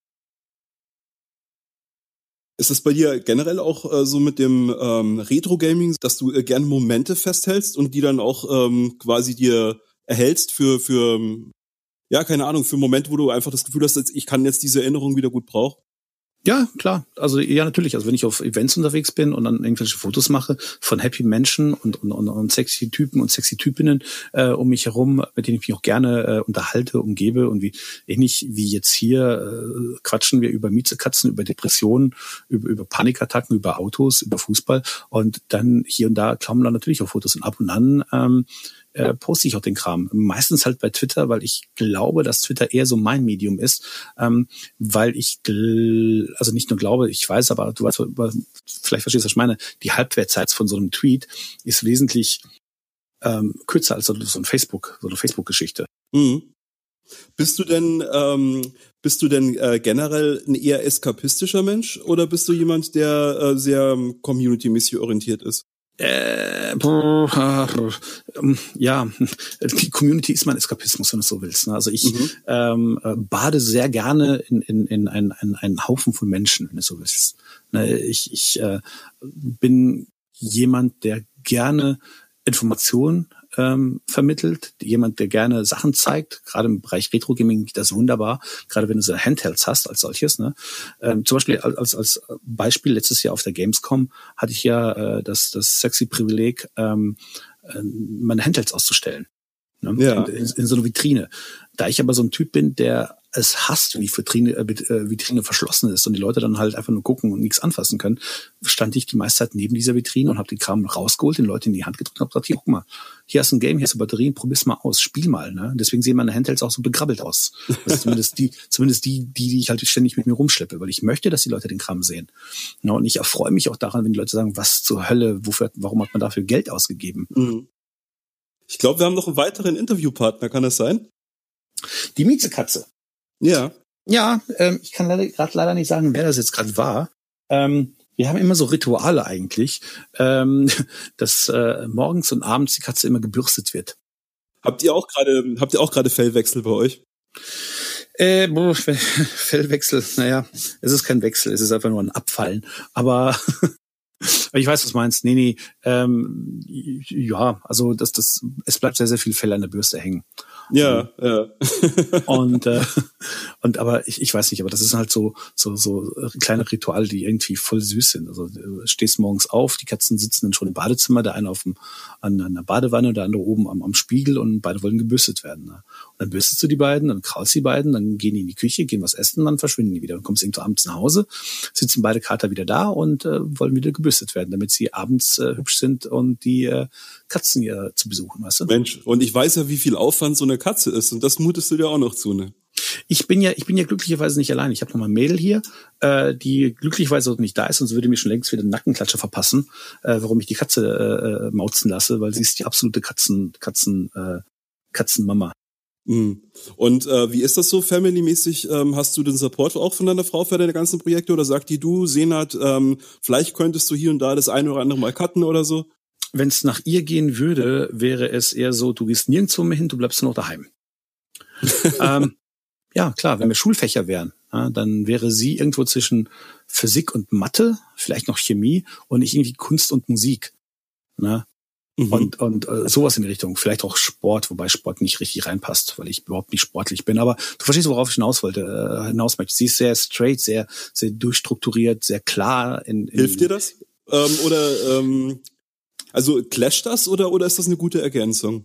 Ist es bei dir generell auch äh, so mit dem ähm, Retro-Gaming, dass du äh, gerne Momente festhältst und die dann auch ähm, quasi dir erhältst für, für, ja, keine Ahnung, für Momente, wo du einfach das Gefühl hast, ich kann jetzt diese Erinnerung wieder gut brauchen? Ja, klar. Also ja, natürlich. Also wenn ich auf Events unterwegs bin und dann irgendwelche Fotos mache von happy Menschen und, und, und, und sexy Typen und sexy Typinnen äh, um mich herum, mit denen ich mich auch gerne äh, unterhalte, umgebe und wie ähnlich wie jetzt hier äh, quatschen wir über Miezekatzen, über Depressionen, über, über Panikattacken, über Autos, über Fußball und dann hier und da klauen dann natürlich auch Fotos und ab und an ähm, äh, poste ich auch den Kram. Meistens halt bei Twitter, weil ich glaube, dass Twitter eher so mein Medium ist, ähm, weil ich, also nicht nur glaube, ich weiß, aber du weißt, vielleicht verstehst du, was ich meine, die Halbwertzeit von so einem Tweet ist wesentlich ähm, kürzer als so ein Facebook, so eine Facebook-Geschichte. Mhm. Bist du denn ähm, bist du denn äh, generell ein eher eskapistischer Mensch oder bist du jemand, der äh, sehr ähm, community-mäßig orientiert ist? Äh, ja, die Community ist mein Eskapismus, wenn du so willst. Ne? Also ich mhm. ähm, äh, bade sehr gerne in, in, in einen, einen Haufen von Menschen, wenn du so willst. Ne? Ich, ich äh, bin jemand, der gerne Informationen ähm, vermittelt, jemand, der gerne Sachen zeigt. Gerade im Bereich Retro Gaming geht das wunderbar, gerade wenn du so Handhelds hast als solches. Ne? Ähm, zum Beispiel als, als Beispiel letztes Jahr auf der Gamescom hatte ich ja äh, das, das sexy Privileg, ähm, äh, meine Handhelds auszustellen. Ne? Ja. In, in, so eine Vitrine. Da ich aber so ein Typ bin, der es hasst, wenn die Vitrine, äh, äh, Vitrine verschlossen ist und die Leute dann halt einfach nur gucken und nichts anfassen können, stand ich die meiste Zeit neben dieser Vitrine und habe den Kram rausgeholt, den Leuten in die Hand gedrückt und habe gesagt, hier, guck mal, hier hast du ein Game, hier hast du Batterien, probier's mal aus, spiel mal. Ne? Deswegen sehen meine Handhelds auch so begrabbelt aus. Also zumindest die, zumindest die, die, die ich halt ständig mit mir rumschleppe, weil ich möchte, dass die Leute den Kram sehen. Ja, und ich erfreue mich auch daran, wenn die Leute sagen, was zur Hölle, wofür, warum hat man dafür Geld ausgegeben? Mhm. Ich glaube, wir haben noch einen weiteren Interviewpartner, kann das sein? Die Miezekatze. Ja. Ja, ähm, ich kann leider gerade leider nicht sagen, wer das jetzt gerade war. Ähm, wir haben immer so Rituale eigentlich, ähm, dass äh, morgens und abends die Katze immer gebürstet wird. Habt ihr auch gerade, habt ihr auch gerade Fellwechsel bei euch? Äh, boah, Fellwechsel, naja, es ist kein Wechsel, es ist einfach nur ein Abfallen. Aber ich weiß, was du meinst. Nee, nee, ähm, ja, also das, das, es bleibt sehr, sehr viel Fell an der Bürste hängen. Ja, ja. und äh, und aber ich, ich weiß nicht, aber das ist halt so so so kleine Rituale, die irgendwie voll süß sind. Also du stehst morgens auf, die Katzen sitzen dann schon im Badezimmer, der eine auf dem an, an der Badewanne, der andere oben am, am Spiegel und beide wollen gebürstet werden. Ne? dann bürstest du die beiden, dann kraust die beiden, dann gehen die in die Küche, gehen was essen, dann verschwinden die wieder. Dann kommst irgendwo abends nach Hause, sitzen beide Kater wieder da und äh, wollen wieder gebürstet werden, damit sie abends äh, hübsch sind und die äh, Katzen hier zu besuchen, weißt du? Mensch, und ich weiß ja, wie viel Aufwand so eine Katze ist und das mutest du dir auch noch zu, ne? Ich bin ja, ich bin ja glücklicherweise nicht allein. Ich habe noch mal ein Mädel hier, äh, die glücklicherweise nicht da ist, sonst würde mir schon längst wieder einen Nackenklatsche verpassen, äh, warum ich die Katze äh, äh mauzen lasse, weil sie ist die absolute Katzen, Katzen, äh, Katzenmama. Mhm. Und äh, wie ist das so family-mäßig? Ähm, hast du den Support auch von deiner Frau für deine ganzen Projekte oder sagt die du, Senat, ähm, vielleicht könntest du hier und da das eine oder andere mal cutten oder so? Wenn es nach ihr gehen würde, wäre es eher so, du gehst nirgendwo mehr hin, du bleibst nur noch daheim. ähm, ja, klar, wenn wir Schulfächer wären, ja, dann wäre sie irgendwo zwischen Physik und Mathe, vielleicht noch Chemie und nicht irgendwie Kunst und Musik. Ne? Mhm. Und, und äh, sowas in die Richtung. Vielleicht auch Sport, wobei Sport nicht richtig reinpasst, weil ich überhaupt nicht sportlich bin. Aber du verstehst, worauf ich hinaus wollte, äh, hinaus möchte. Sie ist sehr straight, sehr, sehr durchstrukturiert, sehr klar. In, in Hilft dir das? Ähm, oder ähm, also clasht das oder, oder ist das eine gute Ergänzung?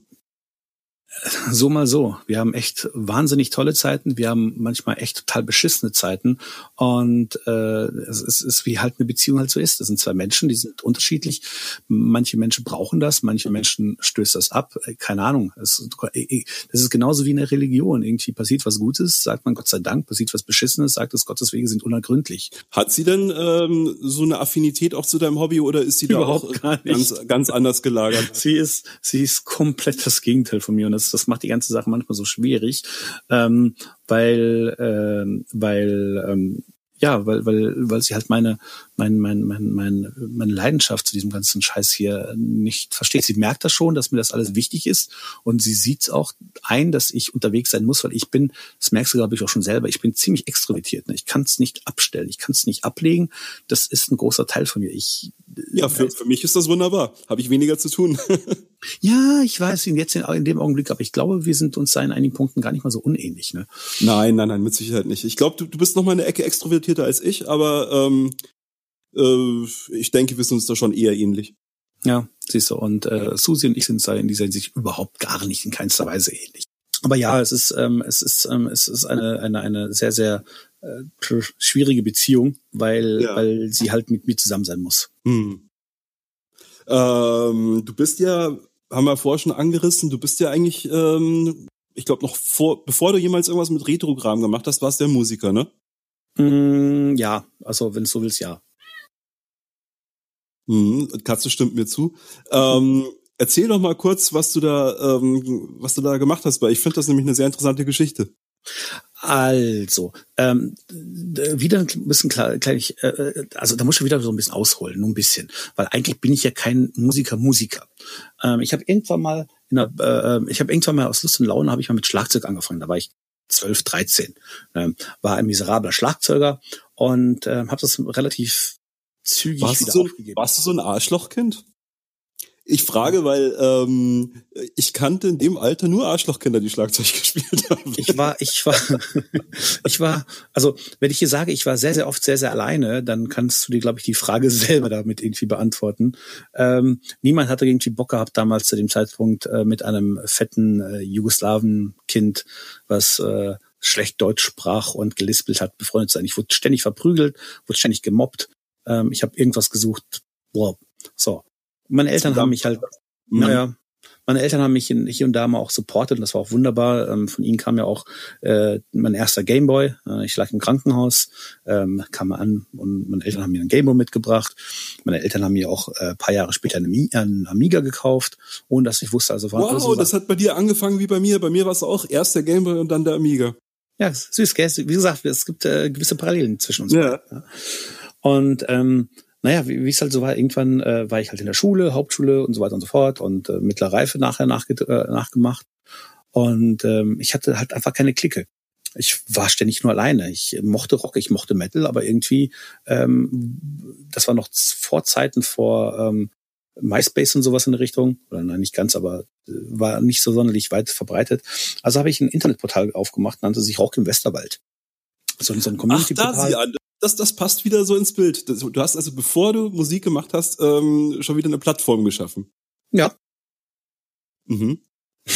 So mal so. Wir haben echt wahnsinnig tolle Zeiten. Wir haben manchmal echt total beschissene Zeiten. Und äh, es, es ist wie halt eine Beziehung halt so ist. Das sind zwei Menschen, die sind unterschiedlich. Manche Menschen brauchen das, manche Menschen stößt das ab. Äh, keine Ahnung. Es, äh, das ist genauso wie in der Religion. Irgendwie passiert was Gutes, sagt man Gott sei Dank. Passiert was Beschissenes, sagt es Gottes Wege sind unergründlich. Hat sie denn ähm, so eine Affinität auch zu deinem Hobby oder ist sie da auch ganz, ganz anders gelagert? Sie ist, sie ist komplett das Gegenteil von mir. Und das, das macht die ganze Sache manchmal so schwierig, ähm, weil, ähm, weil ähm, ja, weil, weil, weil sie halt meine, mein, mein, mein, mein, meine Leidenschaft zu diesem ganzen Scheiß hier nicht versteht. Sie merkt das schon, dass mir das alles wichtig ist und sie sieht auch ein, dass ich unterwegs sein muss, weil ich bin, das merkst du glaube ich auch schon selber, ich bin ziemlich extrovertiert. Ne? Ich kann es nicht abstellen, ich kann es nicht ablegen. Das ist ein großer Teil von mir. Ich, ja, für, für mich ist das wunderbar. Habe ich weniger zu tun. ja, ich weiß ihn jetzt in, in, dem Augenblick, aber ich glaube, wir sind uns da in einigen Punkten gar nicht mal so unähnlich. Ne? Nein, nein, nein, mit Sicherheit nicht. Ich glaube, du, du bist noch mal eine Ecke extrovertierter als ich, aber ähm, äh, ich denke, wir sind uns da schon eher ähnlich. Ja, siehst du. Und äh, Susi und ich sind in dieser Hinsicht überhaupt gar nicht in keinster Weise ähnlich. Aber ja, es ist ähm, es ist ähm, es ist eine eine eine sehr sehr äh, schwierige Beziehung, weil ja. weil sie halt mit mir zusammen sein muss. Hm. Ähm, du bist ja, haben wir vorher schon angerissen, du bist ja eigentlich, ähm, ich glaube noch vor, bevor du jemals irgendwas mit Retrogramm gemacht hast, warst du ja Musiker, ne? Mm, ja, also wenn du so willst, ja. Mhm, Katze stimmt mir zu. Ähm, erzähl doch mal kurz, was du da, ähm, was du da gemacht hast, weil ich finde das nämlich eine sehr interessante Geschichte. Also, ähm, wieder ein bisschen klar, gleich, äh, also da muss ich wieder so ein bisschen ausholen, nur ein bisschen, weil eigentlich bin ich ja kein Musiker, Musiker. Ähm, ich habe irgendwann mal, in der, äh, ich habe irgendwann mal aus Lust und Laune habe ich mal mit Schlagzeug angefangen. Da war ich 12, 13, ähm, war ein miserabler Schlagzeuger und äh, habe das relativ zügig warst wieder so, aufgegeben. Warst du so ein Arschlochkind? Ich frage, weil ähm, ich kannte in dem Alter nur Arschlochkinder, die Schlagzeug gespielt haben. Ich war, ich war, ich war, also wenn ich hier sage, ich war sehr, sehr oft sehr, sehr alleine, dann kannst du dir, glaube ich, die Frage selber damit irgendwie beantworten. Ähm, niemand hatte irgendwie Bock gehabt, damals zu dem Zeitpunkt äh, mit einem fetten äh, Jugoslawenkind, was äh, schlecht Deutsch sprach und gelispelt hat, befreundet sein. Ich wurde ständig verprügelt, wurde ständig gemobbt. Ähm, ich habe irgendwas gesucht. Boah, so. Meine Eltern haben mich halt, mhm. naja, meine Eltern haben mich hier und da mal auch supportet und das war auch wunderbar. Ähm, von ihnen kam ja auch äh, mein erster Gameboy. Äh, ich lag im Krankenhaus, ähm, kam an und meine Eltern haben mir einen Gameboy mitgebracht. Meine Eltern haben mir auch äh, paar Jahre später einen, einen Amiga gekauft, ohne dass ich wusste. Also war wow, also, das hat bei dir angefangen wie bei mir. Bei mir war es auch erst der Gameboy und dann der Amiga. Ja, süß, gell? Wie gesagt, es gibt äh, gewisse Parallelen zwischen uns. Ja. ja. Und ähm, naja, wie es halt so war, irgendwann äh, war ich halt in der Schule, Hauptschule und so weiter und so fort und äh, mittlere Reife nachher nachge äh, nachgemacht. Und ähm, ich hatte halt einfach keine Clique. Ich war ständig nur alleine. Ich mochte Rock, ich mochte Metal, aber irgendwie, ähm, das war noch vor Zeiten vor ähm, MySpace und sowas in der Richtung. Oder nein, nicht ganz, aber äh, war nicht so sonderlich weit verbreitet. Also habe ich ein Internetportal aufgemacht, nannte sich Rock im Westerwald. So, so ein Community-Portal. Das, das passt wieder so ins Bild. Du hast also, bevor du Musik gemacht hast, ähm, schon wieder eine Plattform geschaffen. Ja. Mhm.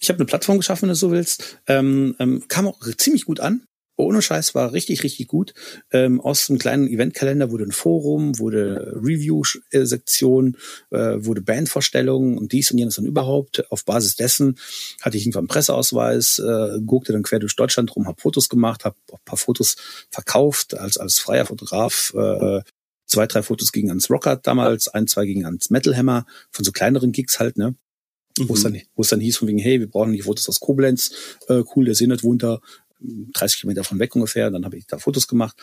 Ich habe eine Plattform geschaffen, wenn du so willst. Ähm, ähm, kam auch ziemlich gut an. Ohne Scheiß war richtig, richtig gut. Ähm, aus einem kleinen Eventkalender wurde ein Forum, wurde Review-Sektion, äh, wurde Bandvorstellungen und dies und jenes und überhaupt. Auf Basis dessen hatte ich irgendwann einen Presseausweis, äh, guckte dann quer durch Deutschland rum, habe Fotos gemacht, habe ein paar Fotos verkauft als, als freier Fotograf. Äh, zwei, drei Fotos gingen ans Rockart damals, ein, zwei gingen ans Metal Hammer, von so kleineren Gigs halt, ne? Mhm. Wo es dann, wo es dann hieß von wegen, hey, wir brauchen die Fotos aus Koblenz, äh, cool, der Sehnet wohnt da, 30 Kilometer von weg ungefähr. Dann habe ich da Fotos gemacht.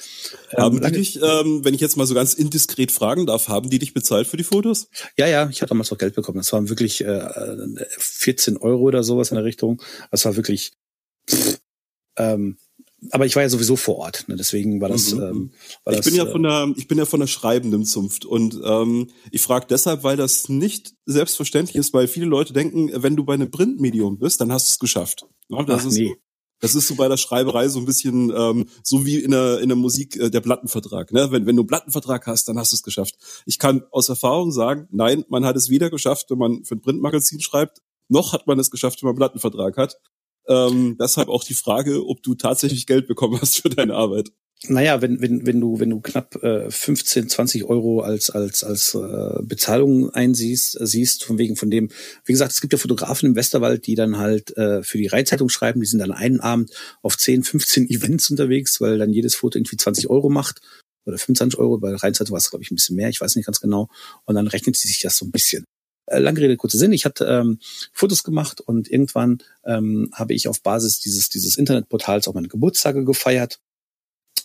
Haben ähm, die dich, ähm, wenn ich jetzt mal so ganz indiskret fragen darf, haben die dich bezahlt für die Fotos? Ja, ja, ich hatte damals auch Geld bekommen. Das waren wirklich äh, 14 Euro oder sowas in der Richtung. Das war wirklich. Pff, ähm, aber ich war ja sowieso vor Ort, ne? deswegen war das. Mhm. Ähm, war ich das, bin ja von der, ich bin ja von der schreibenden Zunft und ähm, ich frage deshalb, weil das nicht selbstverständlich ist, weil viele Leute denken, wenn du bei einem Printmedium bist, dann hast du es geschafft. Ja, das Ach, ist, nee. Das ist so bei der Schreiberei so ein bisschen ähm, so wie in der, in der Musik äh, der Plattenvertrag. Ne? Wenn, wenn du einen Plattenvertrag hast, dann hast du es geschafft. Ich kann aus Erfahrung sagen, nein, man hat es weder geschafft, wenn man für ein Printmagazin schreibt, noch hat man es geschafft, wenn man einen Plattenvertrag hat. Ähm, deshalb auch die Frage, ob du tatsächlich Geld bekommen hast für deine Arbeit. Naja, wenn, wenn, wenn du, wenn du knapp äh, 15, 20 Euro als, als, als äh, Bezahlung einsiehst, siehst, von wegen von dem, wie gesagt, es gibt ja Fotografen im Westerwald, die dann halt äh, für die Rheinzeitung schreiben, die sind dann einen Abend auf 10, 15 Events unterwegs, weil dann jedes Foto irgendwie 20 Euro macht oder 25 Euro, bei der Rheinzeitung war es, glaube ich, ein bisschen mehr, ich weiß nicht ganz genau. Und dann rechnet sie sich das so ein bisschen. Äh, lange Rede, kurzer Sinn. Ich hatte ähm, Fotos gemacht und irgendwann ähm, habe ich auf Basis dieses, dieses Internetportals auch meine Geburtstage gefeiert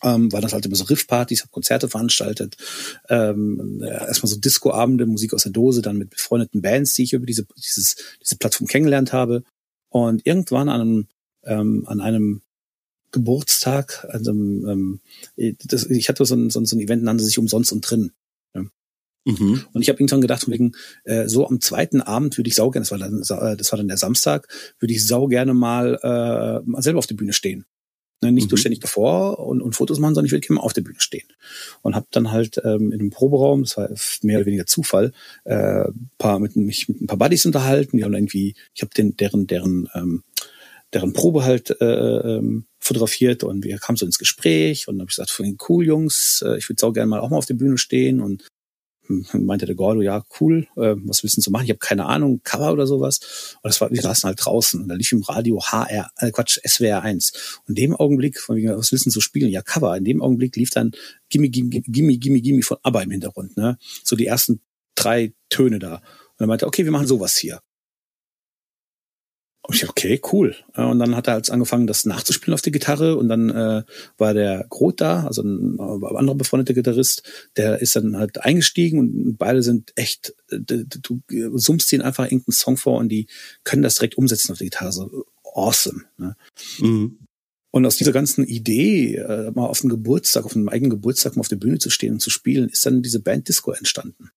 ähm, war das halt immer so Riffpartys, habe Konzerte veranstaltet, ähm, erstmal so Discoabende, Musik aus der Dose, dann mit befreundeten Bands, die ich über diese, dieses, diese Plattform kennengelernt habe. Und irgendwann an einem, ähm, an einem Geburtstag, also ähm, das, ich hatte so ein, so ein Event, nannte sich Umsonst und Drin. Ja. Mhm. Und ich habe irgendwann gedacht, wegen, äh, so am zweiten Abend würde ich sau gerne, das war dann, das war dann der Samstag, würde ich sau gerne mal, äh, selber auf der Bühne stehen. Ne, nicht mhm. nur ständig davor und, und Fotos machen, sondern ich will immer auf der Bühne stehen. Und habe dann halt ähm, in einem Proberaum, das war mehr oder weniger Zufall, äh, paar, mit, mich mit ein paar Buddies unterhalten. Die haben irgendwie, ich habe den, deren, deren, ähm, deren Probe halt äh, ähm, fotografiert und wir kamen so ins Gespräch und habe ich gesagt, cool Jungs, äh, ich würde sau gerne mal auch mal auf der Bühne stehen und meinte der Gordo, ja, cool, äh, was willst du so machen? Ich habe keine Ahnung, Cover oder sowas. Und das war, wir saßen halt draußen und da lief im Radio HR, äh, Quatsch, SWR 1. Und in dem Augenblick, von wegen, was willst du so spielen? Ja, Cover. In dem Augenblick lief dann Gimme, Gimme, Gimme, Gimme, Gimme von ABBA im Hintergrund, ne? So die ersten drei Töne da. Und er meinte, okay, wir machen sowas hier. Und ich dachte, okay, cool. Und dann hat er halt angefangen, das nachzuspielen auf der Gitarre. Und dann äh, war der Groth da, also ein äh, anderer befreundeter Gitarrist, der ist dann halt eingestiegen und beide sind echt, äh, du summst ihnen einfach irgendeinen Song vor und die können das direkt umsetzen auf der Gitarre. So awesome. Ne? Mhm. Und aus dieser ganzen Idee, äh, mal auf dem Geburtstag, auf einem eigenen Geburtstag mal auf der Bühne zu stehen und zu spielen, ist dann diese Band Disco entstanden.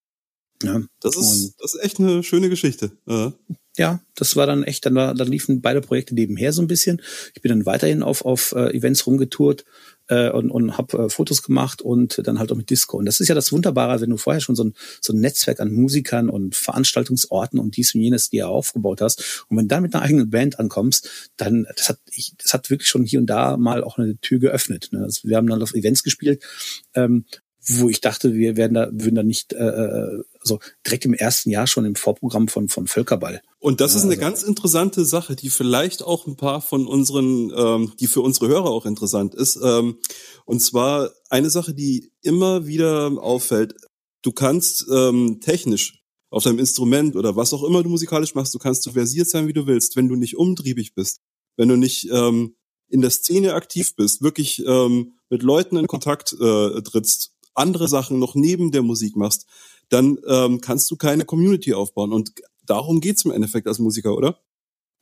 Ja. Das ist, das ist echt eine schöne Geschichte. Ja. Ja, das war dann echt, dann, war, dann liefen beide Projekte nebenher so ein bisschen. Ich bin dann weiterhin auf, auf uh, Events rumgetourt äh, und, und habe äh, Fotos gemacht und dann halt auch mit Disco. Und das ist ja das Wunderbare, wenn du vorher schon so ein, so ein Netzwerk an Musikern und Veranstaltungsorten und dies und jenes dir aufgebaut hast. Und wenn du dann mit einer eigenen Band ankommst, dann, das hat, ich, das hat wirklich schon hier und da mal auch eine Tür geöffnet. Ne? Also wir haben dann auf Events gespielt, ähm, wo ich dachte, wir werden da, würden da nicht, äh, also direkt im ersten Jahr schon im Vorprogramm von, von Völkerball. Und das ist eine also, ganz interessante Sache, die vielleicht auch ein paar von unseren, ähm, die für unsere Hörer auch interessant ist. Ähm, und zwar eine Sache, die immer wieder auffällt. Du kannst ähm, technisch auf deinem Instrument oder was auch immer du musikalisch machst, du kannst so versiert sein, wie du willst, wenn du nicht umtriebig bist, wenn du nicht ähm, in der Szene aktiv bist, wirklich ähm, mit Leuten in Kontakt äh, trittst, andere Sachen noch neben der Musik machst, dann ähm, kannst du keine Community aufbauen. Und darum geht's im Endeffekt als Musiker, oder?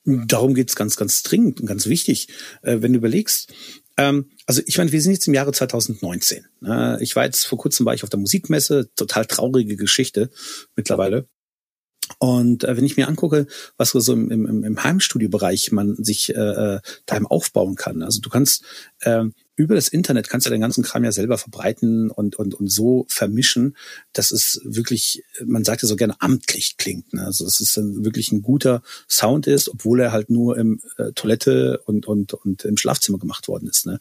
Darum geht's ganz, ganz dringend und ganz wichtig, äh, wenn du überlegst. Ähm, also ich meine, wir sind jetzt im Jahre 2019. Ne? Ich war jetzt vor kurzem war ich auf der Musikmesse, total traurige Geschichte mittlerweile. Und äh, wenn ich mir angucke, was so im, im, im Heimstudiobereich man sich äh, daheim äh, aufbauen kann. Also du kannst äh, über das Internet kannst du den ganzen Kram ja selber verbreiten und, und, und so vermischen, dass es wirklich, man sagt ja so gerne amtlich klingt. Ne? Also dass es dann wirklich ein guter Sound ist, obwohl er halt nur im äh, Toilette und, und, und im Schlafzimmer gemacht worden ist. Ne?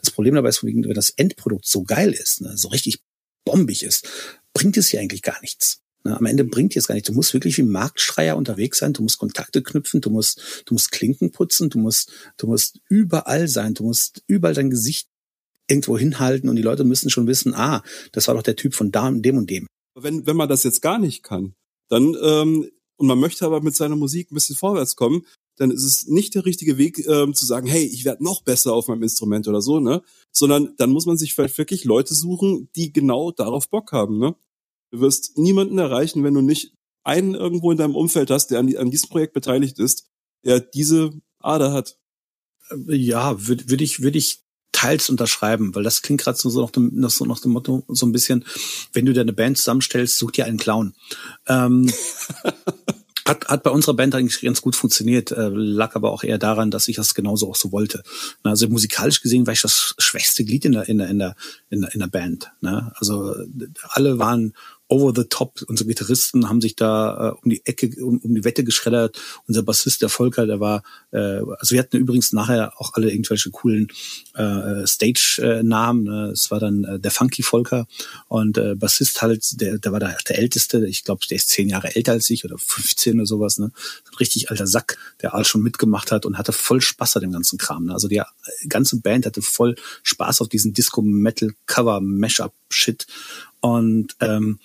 Das Problem dabei ist, wenn das Endprodukt so geil ist, ne? so richtig bombig ist, bringt es ja eigentlich gar nichts. Ne, am Ende bringt dir es gar nicht. Du musst wirklich wie Marktschreier unterwegs sein. Du musst Kontakte knüpfen. Du musst, du musst Klinken putzen. Du musst, du musst überall sein. Du musst überall dein Gesicht irgendwo hinhalten und die Leute müssen schon wissen, ah, das war doch der Typ von da, dem und dem. Wenn, wenn man das jetzt gar nicht kann, dann, ähm, und man möchte aber mit seiner Musik ein bisschen vorwärts kommen, dann ist es nicht der richtige Weg ähm, zu sagen, hey, ich werde noch besser auf meinem Instrument oder so, ne? Sondern dann muss man sich vielleicht wirklich Leute suchen, die genau darauf Bock haben, ne? Du wirst niemanden erreichen, wenn du nicht einen irgendwo in deinem Umfeld hast, der an, die, an diesem Projekt beteiligt ist, der diese Ader hat. Ja, würde würd ich, würde ich teils unterschreiben, weil das klingt gerade so, so, nach dem, so nach dem Motto so ein bisschen, wenn du dir eine Band zusammenstellst, such dir einen Clown. Ähm, Hat, hat bei unserer Band eigentlich ganz gut funktioniert, äh, lag aber auch eher daran, dass ich das genauso auch so wollte. Also musikalisch gesehen war ich das schwächste Glied in der, in der, in der, in der, in der Band. Ne? Also alle waren over the top. Unsere Gitarristen haben sich da äh, um die Ecke, um, um die Wette geschreddert. Unser Bassist, der Volker, der war, äh, also wir hatten übrigens nachher auch alle irgendwelche coolen äh, Stage-Namen. Ne? Es war dann äh, der Funky Volker und äh, Bassist halt, der, der war da der Älteste. Ich glaube, der ist zehn Jahre älter als ich oder 15 oder sowas. Ne? Richtig alter Sack, der all schon mitgemacht hat und hatte voll Spaß an dem ganzen Kram. Ne? Also die ganze Band hatte voll Spaß auf diesen Disco-Metal-Cover-Mashup-Shit. Und ähm,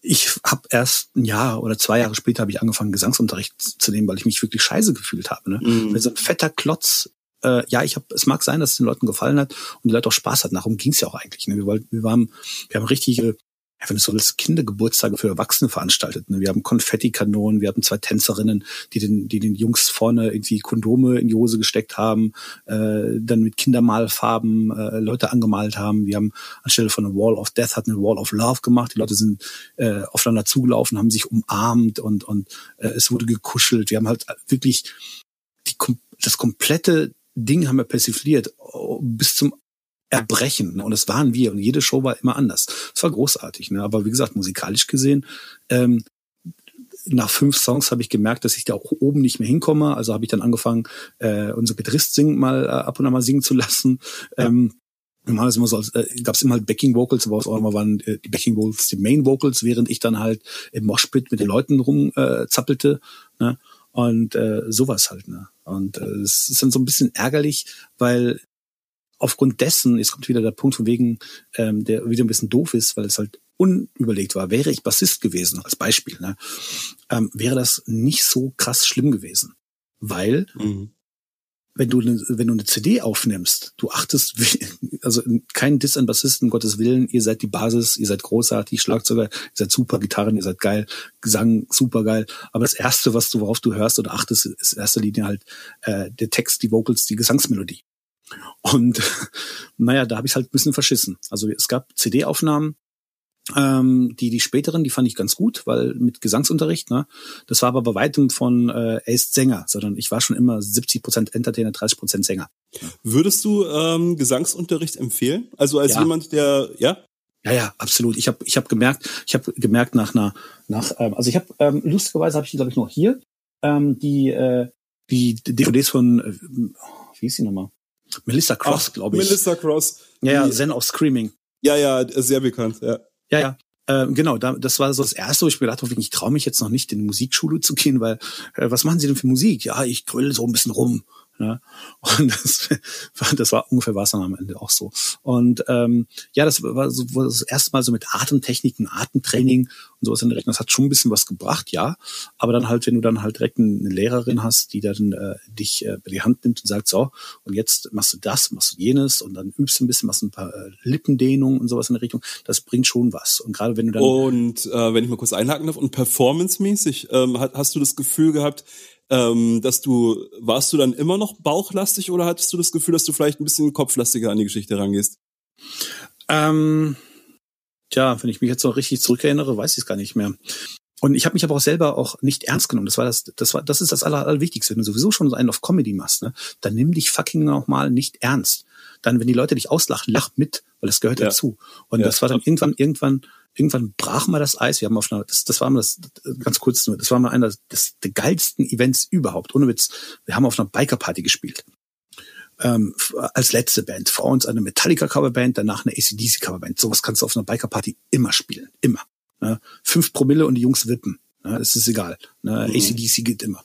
ich habe erst ein Jahr oder zwei Jahre später habe ich angefangen, Gesangsunterricht zu nehmen, weil ich mich wirklich scheiße gefühlt habe. Ne? Mhm. Wenn so ein fetter Klotz, äh, ja, ich habe, es mag sein, dass es den Leuten gefallen hat und die Leute auch Spaß hatten. Darum ging es ja auch eigentlich. Ne? Wir wollten, wir waren, wir haben richtige ja, wenn du so willst, Kindergeburtstage für Erwachsene veranstaltet. Ne? Wir haben Konfettikanonen, wir hatten zwei Tänzerinnen, die den, die den Jungs vorne irgendwie Kondome in die Hose gesteckt haben, äh, dann mit Kindermalfarben äh, Leute angemalt haben. Wir haben anstelle von einer Wall of Death hatten eine Wall of Love gemacht. Die Leute sind äh, aufeinander zugelaufen, haben sich umarmt und, und äh, es wurde gekuschelt. Wir haben halt wirklich die, das komplette Ding haben wir persifliert bis zum Erbrechen. Ne? Und das waren wir. Und jede Show war immer anders. Es war großartig. Ne? Aber wie gesagt, musikalisch gesehen, ähm, nach fünf Songs habe ich gemerkt, dass ich da auch oben nicht mehr hinkomme. Also habe ich dann angefangen, äh, unser Gitarrist singen mal äh, ab und an mal singen zu lassen. Ähm, Normal immer so, als, äh, gab es immer halt Backing Vocals, aber auch immer waren äh, die Backing Vocals die Main Vocals, während ich dann halt im Moshpit mit den Leuten rumzappelte. Äh, zappelte, ne? Und äh, sowas halt, ne? Und äh, es ist dann so ein bisschen ärgerlich, weil aufgrund dessen, jetzt kommt wieder der Punkt von wegen, ähm, der wieder ein bisschen doof ist, weil es halt unüberlegt war, wäre ich Bassist gewesen, als Beispiel, ne, ähm, wäre das nicht so krass schlimm gewesen. Weil, mhm. wenn du, ne, wenn du eine CD aufnimmst, du achtest, also kein Diss an Bassisten, Gottes Willen, ihr seid die Basis, ihr seid großartig, Schlagzeuger, ihr seid super, Gitarren, ihr seid geil, Gesang super geil. Aber das Erste, was du, worauf du hörst oder achtest, ist in erster Linie halt äh, der Text, die Vocals, die Gesangsmelodie. Und naja, da habe ich halt ein bisschen verschissen. Also es gab CD-Aufnahmen, Ähm, die, die späteren, die fand ich ganz gut, weil mit Gesangsunterricht, ne? Das war aber bei weitem von äh, ist Sänger, sondern ich war schon immer 70% Entertainer, 30% Sänger. Würdest du ähm, Gesangsunterricht empfehlen? Also als ja. jemand, der, ja? Ja, ja, absolut. Ich habe ich hab gemerkt, ich habe gemerkt nach einer, nach, ähm, also ich habe ähm, lustigerweise habe ich die, glaube ich, noch hier, ähm, die, äh, die DVDs von, äh, wie hieß sie nochmal? Melissa Cross, glaube ich. Melissa Cross. Ja, ja, Zen of Screaming. Ja, ja, sehr bekannt, ja. Ja, ja. Ähm, genau, da, das war so das Erste, wo ich mir gedacht habe, ich traue mich jetzt noch nicht in die Musikschule zu gehen, weil äh, was machen Sie denn für Musik? Ja, ich grüll so ein bisschen rum. Ne? Und das, das war ungefähr was dann am Ende auch so. Und ähm, ja, das war so war das erste Mal so mit Atemtechniken, Atemtraining und sowas in der Richtung. Das hat schon ein bisschen was gebracht, ja. Aber dann halt, wenn du dann halt direkt eine Lehrerin hast, die dann äh, dich äh, bei die Hand nimmt und sagt, so, und jetzt machst du das, machst du jenes und dann übst du ein bisschen, machst ein paar äh, Lippendehnungen und sowas in der Richtung, das bringt schon was. Und gerade wenn du dann. Und äh, wenn ich mal kurz einhaken darf, und performancemäßig, ähm, hast du das Gefühl gehabt, ähm, dass du, warst du dann immer noch bauchlastig oder hattest du das Gefühl, dass du vielleicht ein bisschen kopflastiger an die Geschichte rangehst? Ähm, tja, wenn ich mich jetzt noch richtig zurückerinnere, weiß ich es gar nicht mehr. Und ich habe mich aber auch selber auch nicht ernst genommen. Das war das, das war, das ist das Aller, Allerwichtigste. Wenn du sowieso schon einen auf Comedy machst, ne, dann nimm dich fucking nochmal nicht ernst. Dann, wenn die Leute dich auslachen, lach mit, weil das gehört ja. dazu. Und ja. das war dann irgendwann, irgendwann irgendwann brach mal das Eis. Wir haben auf einer, das, das war mal das, ganz kurz nur, das war mal einer des, der geilsten Events überhaupt. Ohne Witz. Wir haben auf einer Biker-Party gespielt. Ähm, als letzte Band. Vor uns eine Metallica-Coverband, danach eine ACDC-Coverband. Sowas kannst du auf einer Biker-Party immer spielen. Immer. Ne? Fünf Promille und die Jungs wippen. Ne? Das ist egal. Ne? Mhm. ACDC geht immer.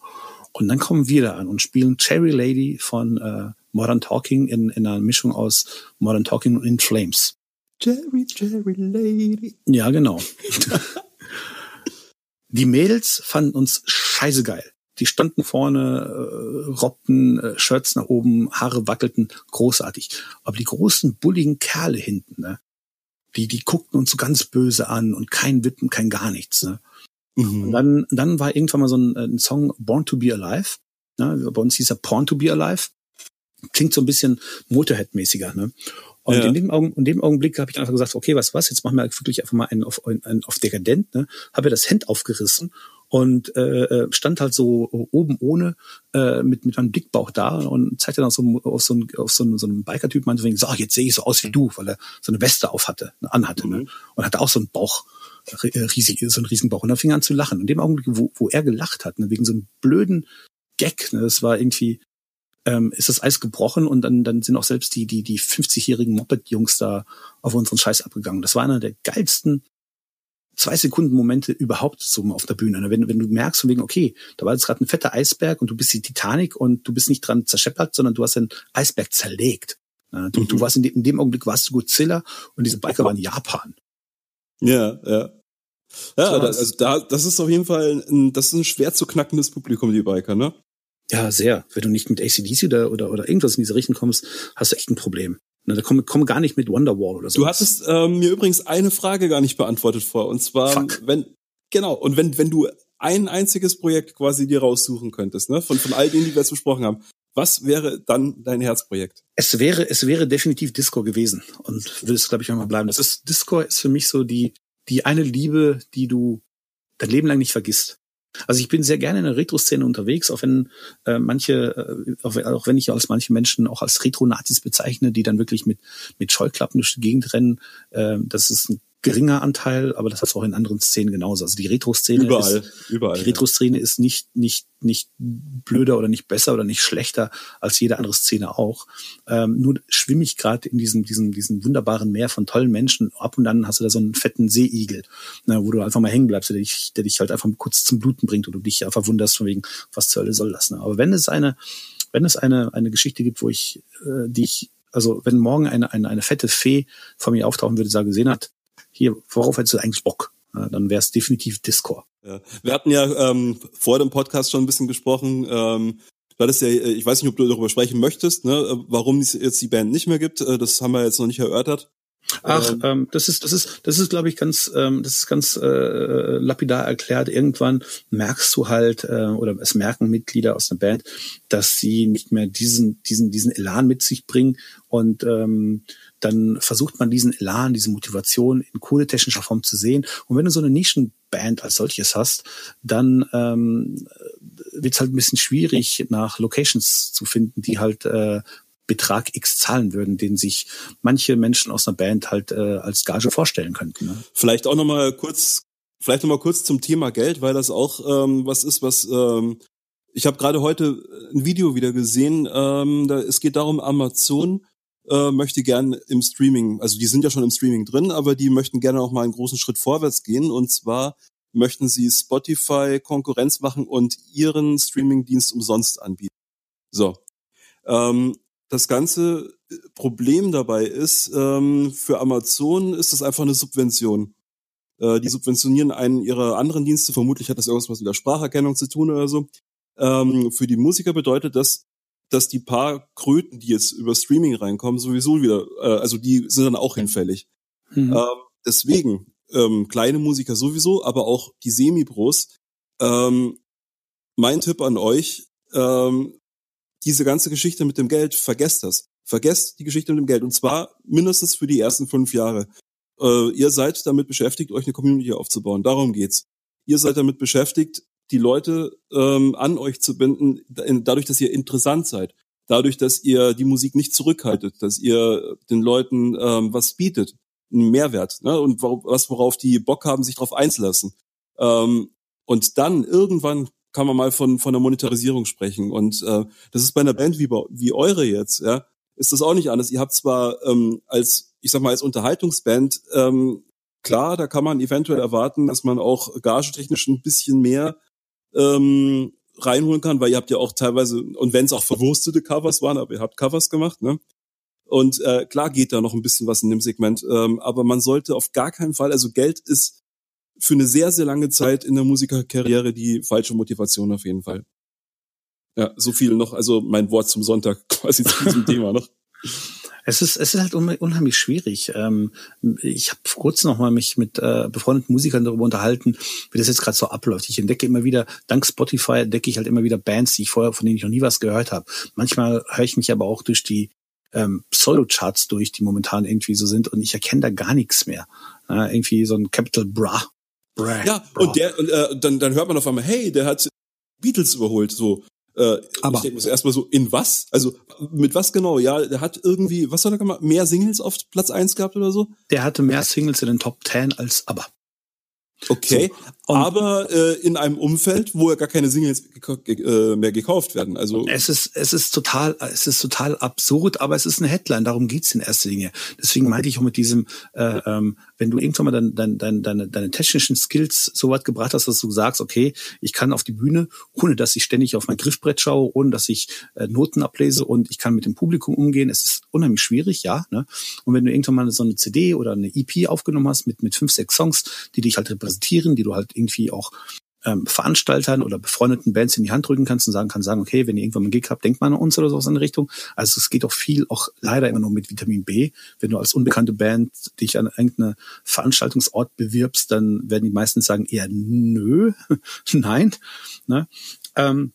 Und dann kommen wir da an und spielen Cherry Lady von äh, Modern Talking in, in einer Mischung aus Modern Talking und In Flames. Jerry, Jerry Lady. Ja, genau. die Mädels fanden uns scheiße geil. Die standen vorne, äh, robbten äh, Shirts nach oben, Haare wackelten, großartig. Aber die großen, bulligen Kerle hinten, ne, die, die guckten uns so ganz böse an und kein Wippen, kein gar nichts. Ne. Mhm. Und dann, dann war irgendwann mal so ein, ein Song Born to be Alive. Ne, bei uns hieß er Porn to be Alive. Klingt so ein bisschen Motorhead-mäßiger. Ne? Und ja. in, dem Augen, in dem Augenblick habe ich einfach gesagt, okay, was was, jetzt machen wir wirklich einfach mal einen auf, einen auf dekadent, ne? Habe das Hemd aufgerissen und äh, äh, stand halt so oben ohne äh, mit mit meinem Dickbauch da und zeigte dann so auf so einen auf so einen, so einen Biker-Typ meinte so, ach, jetzt sehe ich so aus wie du, weil er so eine Weste auf hatte, anhatte, ne? mhm. ne? Und hatte auch so einen Bauch äh, riesig, so einen riesen Bauch und dann fing er an zu lachen. Und in dem Augenblick, wo, wo er gelacht hat, ne, wegen so einem blöden Gag, ne, das war irgendwie ähm, ist das Eis gebrochen und dann, dann sind auch selbst die, die, die 50-jährigen Moped-Jungs da auf unseren Scheiß abgegangen. Das war einer der geilsten zwei Sekunden Momente überhaupt so auf der Bühne. Wenn, wenn du merkst von wegen, okay, da war jetzt gerade ein fetter Eisberg und du bist die Titanic und du bist nicht dran zerscheppert, sondern du hast den Eisberg zerlegt. Du, mhm. du warst in dem, in dem Augenblick warst du Godzilla und diese Biker waren Japan. Ja, ja. Ja, das, also da, das ist auf jeden Fall ein, das ist ein schwer zu knackendes Publikum, die Biker, ne? Ja, sehr. Wenn du nicht mit ACDC oder, oder, oder irgendwas in diese Richtung kommst, hast du echt ein Problem. Na, da komm, komm gar nicht mit Wonderwall oder so. Du hattest ähm, mir übrigens eine Frage gar nicht beantwortet vor. Und zwar, Fuck. wenn, genau, und wenn, wenn du ein einziges Projekt quasi dir raussuchen könntest, ne, von, von all denen, die wir jetzt besprochen haben, was wäre dann dein Herzprojekt? Es wäre, es wäre definitiv Disco gewesen und würde es, glaube ich, auch mal bleiben. Das ist, Disco ist für mich so die, die eine Liebe, die du dein Leben lang nicht vergisst. Also ich bin sehr gerne in der Retro-Szene unterwegs, auch wenn äh, manche, äh, auch, wenn ich als manche Menschen auch als Retro-Nazis bezeichne, die dann wirklich mit mit Scheuklappen durch die Gegend rennen. Äh, das ist ein geringer Anteil, aber das du auch in anderen Szenen genauso. Also die Retro-Szene überall, ist, überall, die Retro-Szene ja. ist nicht nicht nicht blöder oder nicht besser oder nicht schlechter als jede andere Szene auch. Ähm, nur schwimme ich gerade in diesem diesem diesem wunderbaren Meer von tollen Menschen. Ab und dann hast du da so einen fetten Seeigel, ne, wo du einfach mal hängen bleibst, der dich der dich halt einfach kurz zum Bluten bringt und du dich einfach wunderst von wegen was zur Hölle soll das. Ne? Aber wenn es eine wenn es eine eine Geschichte gibt, wo ich äh, die ich also wenn morgen eine, eine, eine fette Fee vor mir auftauchen würde, sagen, gesehen hat, hier, worauf hättest du eigentlich Bock? Ja, dann wäre es definitiv Discord. Ja. Wir hatten ja ähm, vor dem Podcast schon ein bisschen gesprochen. Ähm, du hattest ja, äh, ich weiß nicht, ob du darüber sprechen möchtest, ne, warum es jetzt die Band nicht mehr gibt. Äh, das haben wir jetzt noch nicht erörtert. Ach, ähm, ähm, das ist, das ist, das ist, glaube ich, ganz, ähm, das ist ganz äh, lapidar erklärt. Irgendwann merkst du halt, äh, oder es merken Mitglieder aus der Band, dass sie nicht mehr diesen, diesen, diesen Elan mit sich bringen und ähm, dann versucht man diesen Elan, diese Motivation in coole technischer Form zu sehen. Und wenn du so eine Nischenband als solches hast, dann ähm, wird es halt ein bisschen schwierig, nach Locations zu finden, die halt äh, Betrag X zahlen würden, den sich manche Menschen aus einer Band halt äh, als Gage vorstellen könnten. Ne? Vielleicht auch nochmal kurz, vielleicht noch mal kurz zum Thema Geld, weil das auch ähm, was ist, was ähm, ich habe gerade heute ein Video wieder gesehen. Ähm, da, es geht darum, Amazon äh, möchte gern im Streaming, also die sind ja schon im Streaming drin, aber die möchten gerne auch mal einen großen Schritt vorwärts gehen. Und zwar möchten sie Spotify Konkurrenz machen und ihren Streamingdienst umsonst anbieten. So. Ähm, das ganze äh, Problem dabei ist, ähm, für Amazon ist das einfach eine Subvention. Äh, die subventionieren einen ihrer anderen Dienste, vermutlich hat das irgendwas mit der Spracherkennung zu tun oder so. Ähm, für die Musiker bedeutet das, dass die paar Kröten, die jetzt über Streaming reinkommen, sowieso wieder, äh, also die sind dann auch hinfällig. Mhm. Ähm, deswegen, ähm, kleine Musiker sowieso, aber auch die Semi-Pros. Ähm, mein Tipp an euch, ähm, diese ganze Geschichte mit dem Geld, vergesst das. Vergesst die Geschichte mit dem Geld. Und zwar mindestens für die ersten fünf Jahre. Äh, ihr seid damit beschäftigt, euch eine Community aufzubauen. Darum geht's. Ihr seid damit beschäftigt, die Leute ähm, an euch zu binden, dadurch, dass ihr interessant seid. Dadurch, dass ihr die Musik nicht zurückhaltet, dass ihr den Leuten ähm, was bietet, einen Mehrwert, ne? und was, worauf die Bock haben, sich darauf einzulassen. Ähm, und dann irgendwann kann man mal von, von der Monetarisierung sprechen. Und äh, das ist bei einer Band wie, wie eure jetzt, ja, ist das auch nicht anders. Ihr habt zwar ähm, als, ich sag mal, als Unterhaltungsband, ähm, klar, da kann man eventuell erwarten, dass man auch gagetechnisch ein bisschen mehr ähm, reinholen kann, weil ihr habt ja auch teilweise, und wenn es auch verwurstete Covers waren, aber ihr habt Covers gemacht, ne? Und äh, klar geht da noch ein bisschen was in dem Segment, ähm, aber man sollte auf gar keinen Fall, also Geld ist für eine sehr, sehr lange Zeit in der Musikerkarriere die falsche Motivation auf jeden Fall. Ja, so viel noch, also mein Wort zum Sonntag quasi zu diesem Thema noch. Es ist, es ist halt unheimlich schwierig. Ähm, ich habe vor kurzem noch mal mich mit äh, befreundeten Musikern darüber unterhalten, wie das jetzt gerade so abläuft. Ich entdecke immer wieder, dank Spotify entdecke ich halt immer wieder Bands, die ich vorher, von denen ich noch nie was gehört habe. Manchmal höre ich mich aber auch durch die ähm, Pseudo-Charts durch, die momentan irgendwie so sind und ich erkenne da gar nichts mehr. Äh, irgendwie so ein Capital Bra Bra, ja, bra. und der, und, äh, dann, dann hört man auf einmal, hey, der hat Beatles überholt, so. Äh, aber ich denke mir erstmal so, in was? Also mit was genau? Ja, der hat irgendwie, was hat er gemacht? Mehr Singles auf Platz eins gehabt oder so? Der hatte mehr Singles in den Top 10 als aber. Okay, so, aber äh, in einem Umfeld, wo ja gar keine Singles äh, mehr gekauft werden. Also es ist es ist total es ist total absurd, aber es ist eine Headline. Darum geht's in erster Linie. Deswegen meinte ich auch mit diesem, äh, ähm, wenn du irgendwann mal dein, dein, dein, deine, deine technischen Skills so weit gebracht hast, dass du sagst, okay, ich kann auf die Bühne, ohne dass ich ständig auf mein Griffbrett schaue, ohne dass ich äh, Noten ablese und ich kann mit dem Publikum umgehen. Es ist unheimlich schwierig, ja. Ne? Und wenn du irgendwann mal so eine CD oder eine EP aufgenommen hast mit mit fünf sechs Songs, die dich halt repräsentieren, die du halt irgendwie auch ähm, Veranstaltern oder befreundeten Bands in die Hand drücken kannst und sagen kannst, sagen, okay, wenn ihr irgendwann mal einen Gig habt, denkt mal an uns oder sowas in der Richtung. Also es geht auch viel, auch leider immer nur mit Vitamin B. Wenn du als unbekannte Band dich an irgendeine Veranstaltungsort bewirbst, dann werden die meisten sagen eher nö, nein. Ne? Ähm,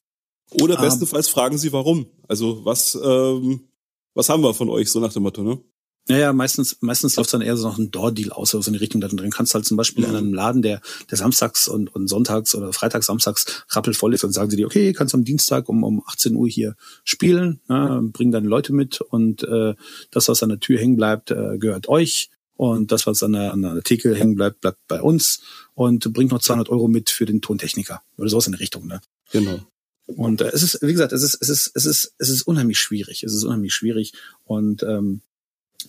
oder bestenfalls ähm, fragen sie warum. Also was, ähm, was haben wir von euch, so nach dem Motto, ne? Naja, meistens, meistens läuft dann eher so noch ein Door-Deal aus, so in die Richtung. Dann kannst du halt zum Beispiel mhm. in einem Laden, der, der samstags und, und sonntags oder freitags, samstags rappelvoll ist, dann sagen sie dir, okay, kannst am Dienstag um, um 18 Uhr hier spielen, ne, bring deine Leute mit und äh, das, was an der Tür hängen bleibt, äh, gehört euch. Und das, was an der, an der Theke hängen bleibt, bleibt bei uns und bringt noch 200 Euro mit für den Tontechniker oder sowas in die Richtung. Ne? Genau. Und äh, es ist, wie gesagt, es ist, es ist, es ist, es ist unheimlich schwierig. Es ist unheimlich schwierig. Und ähm,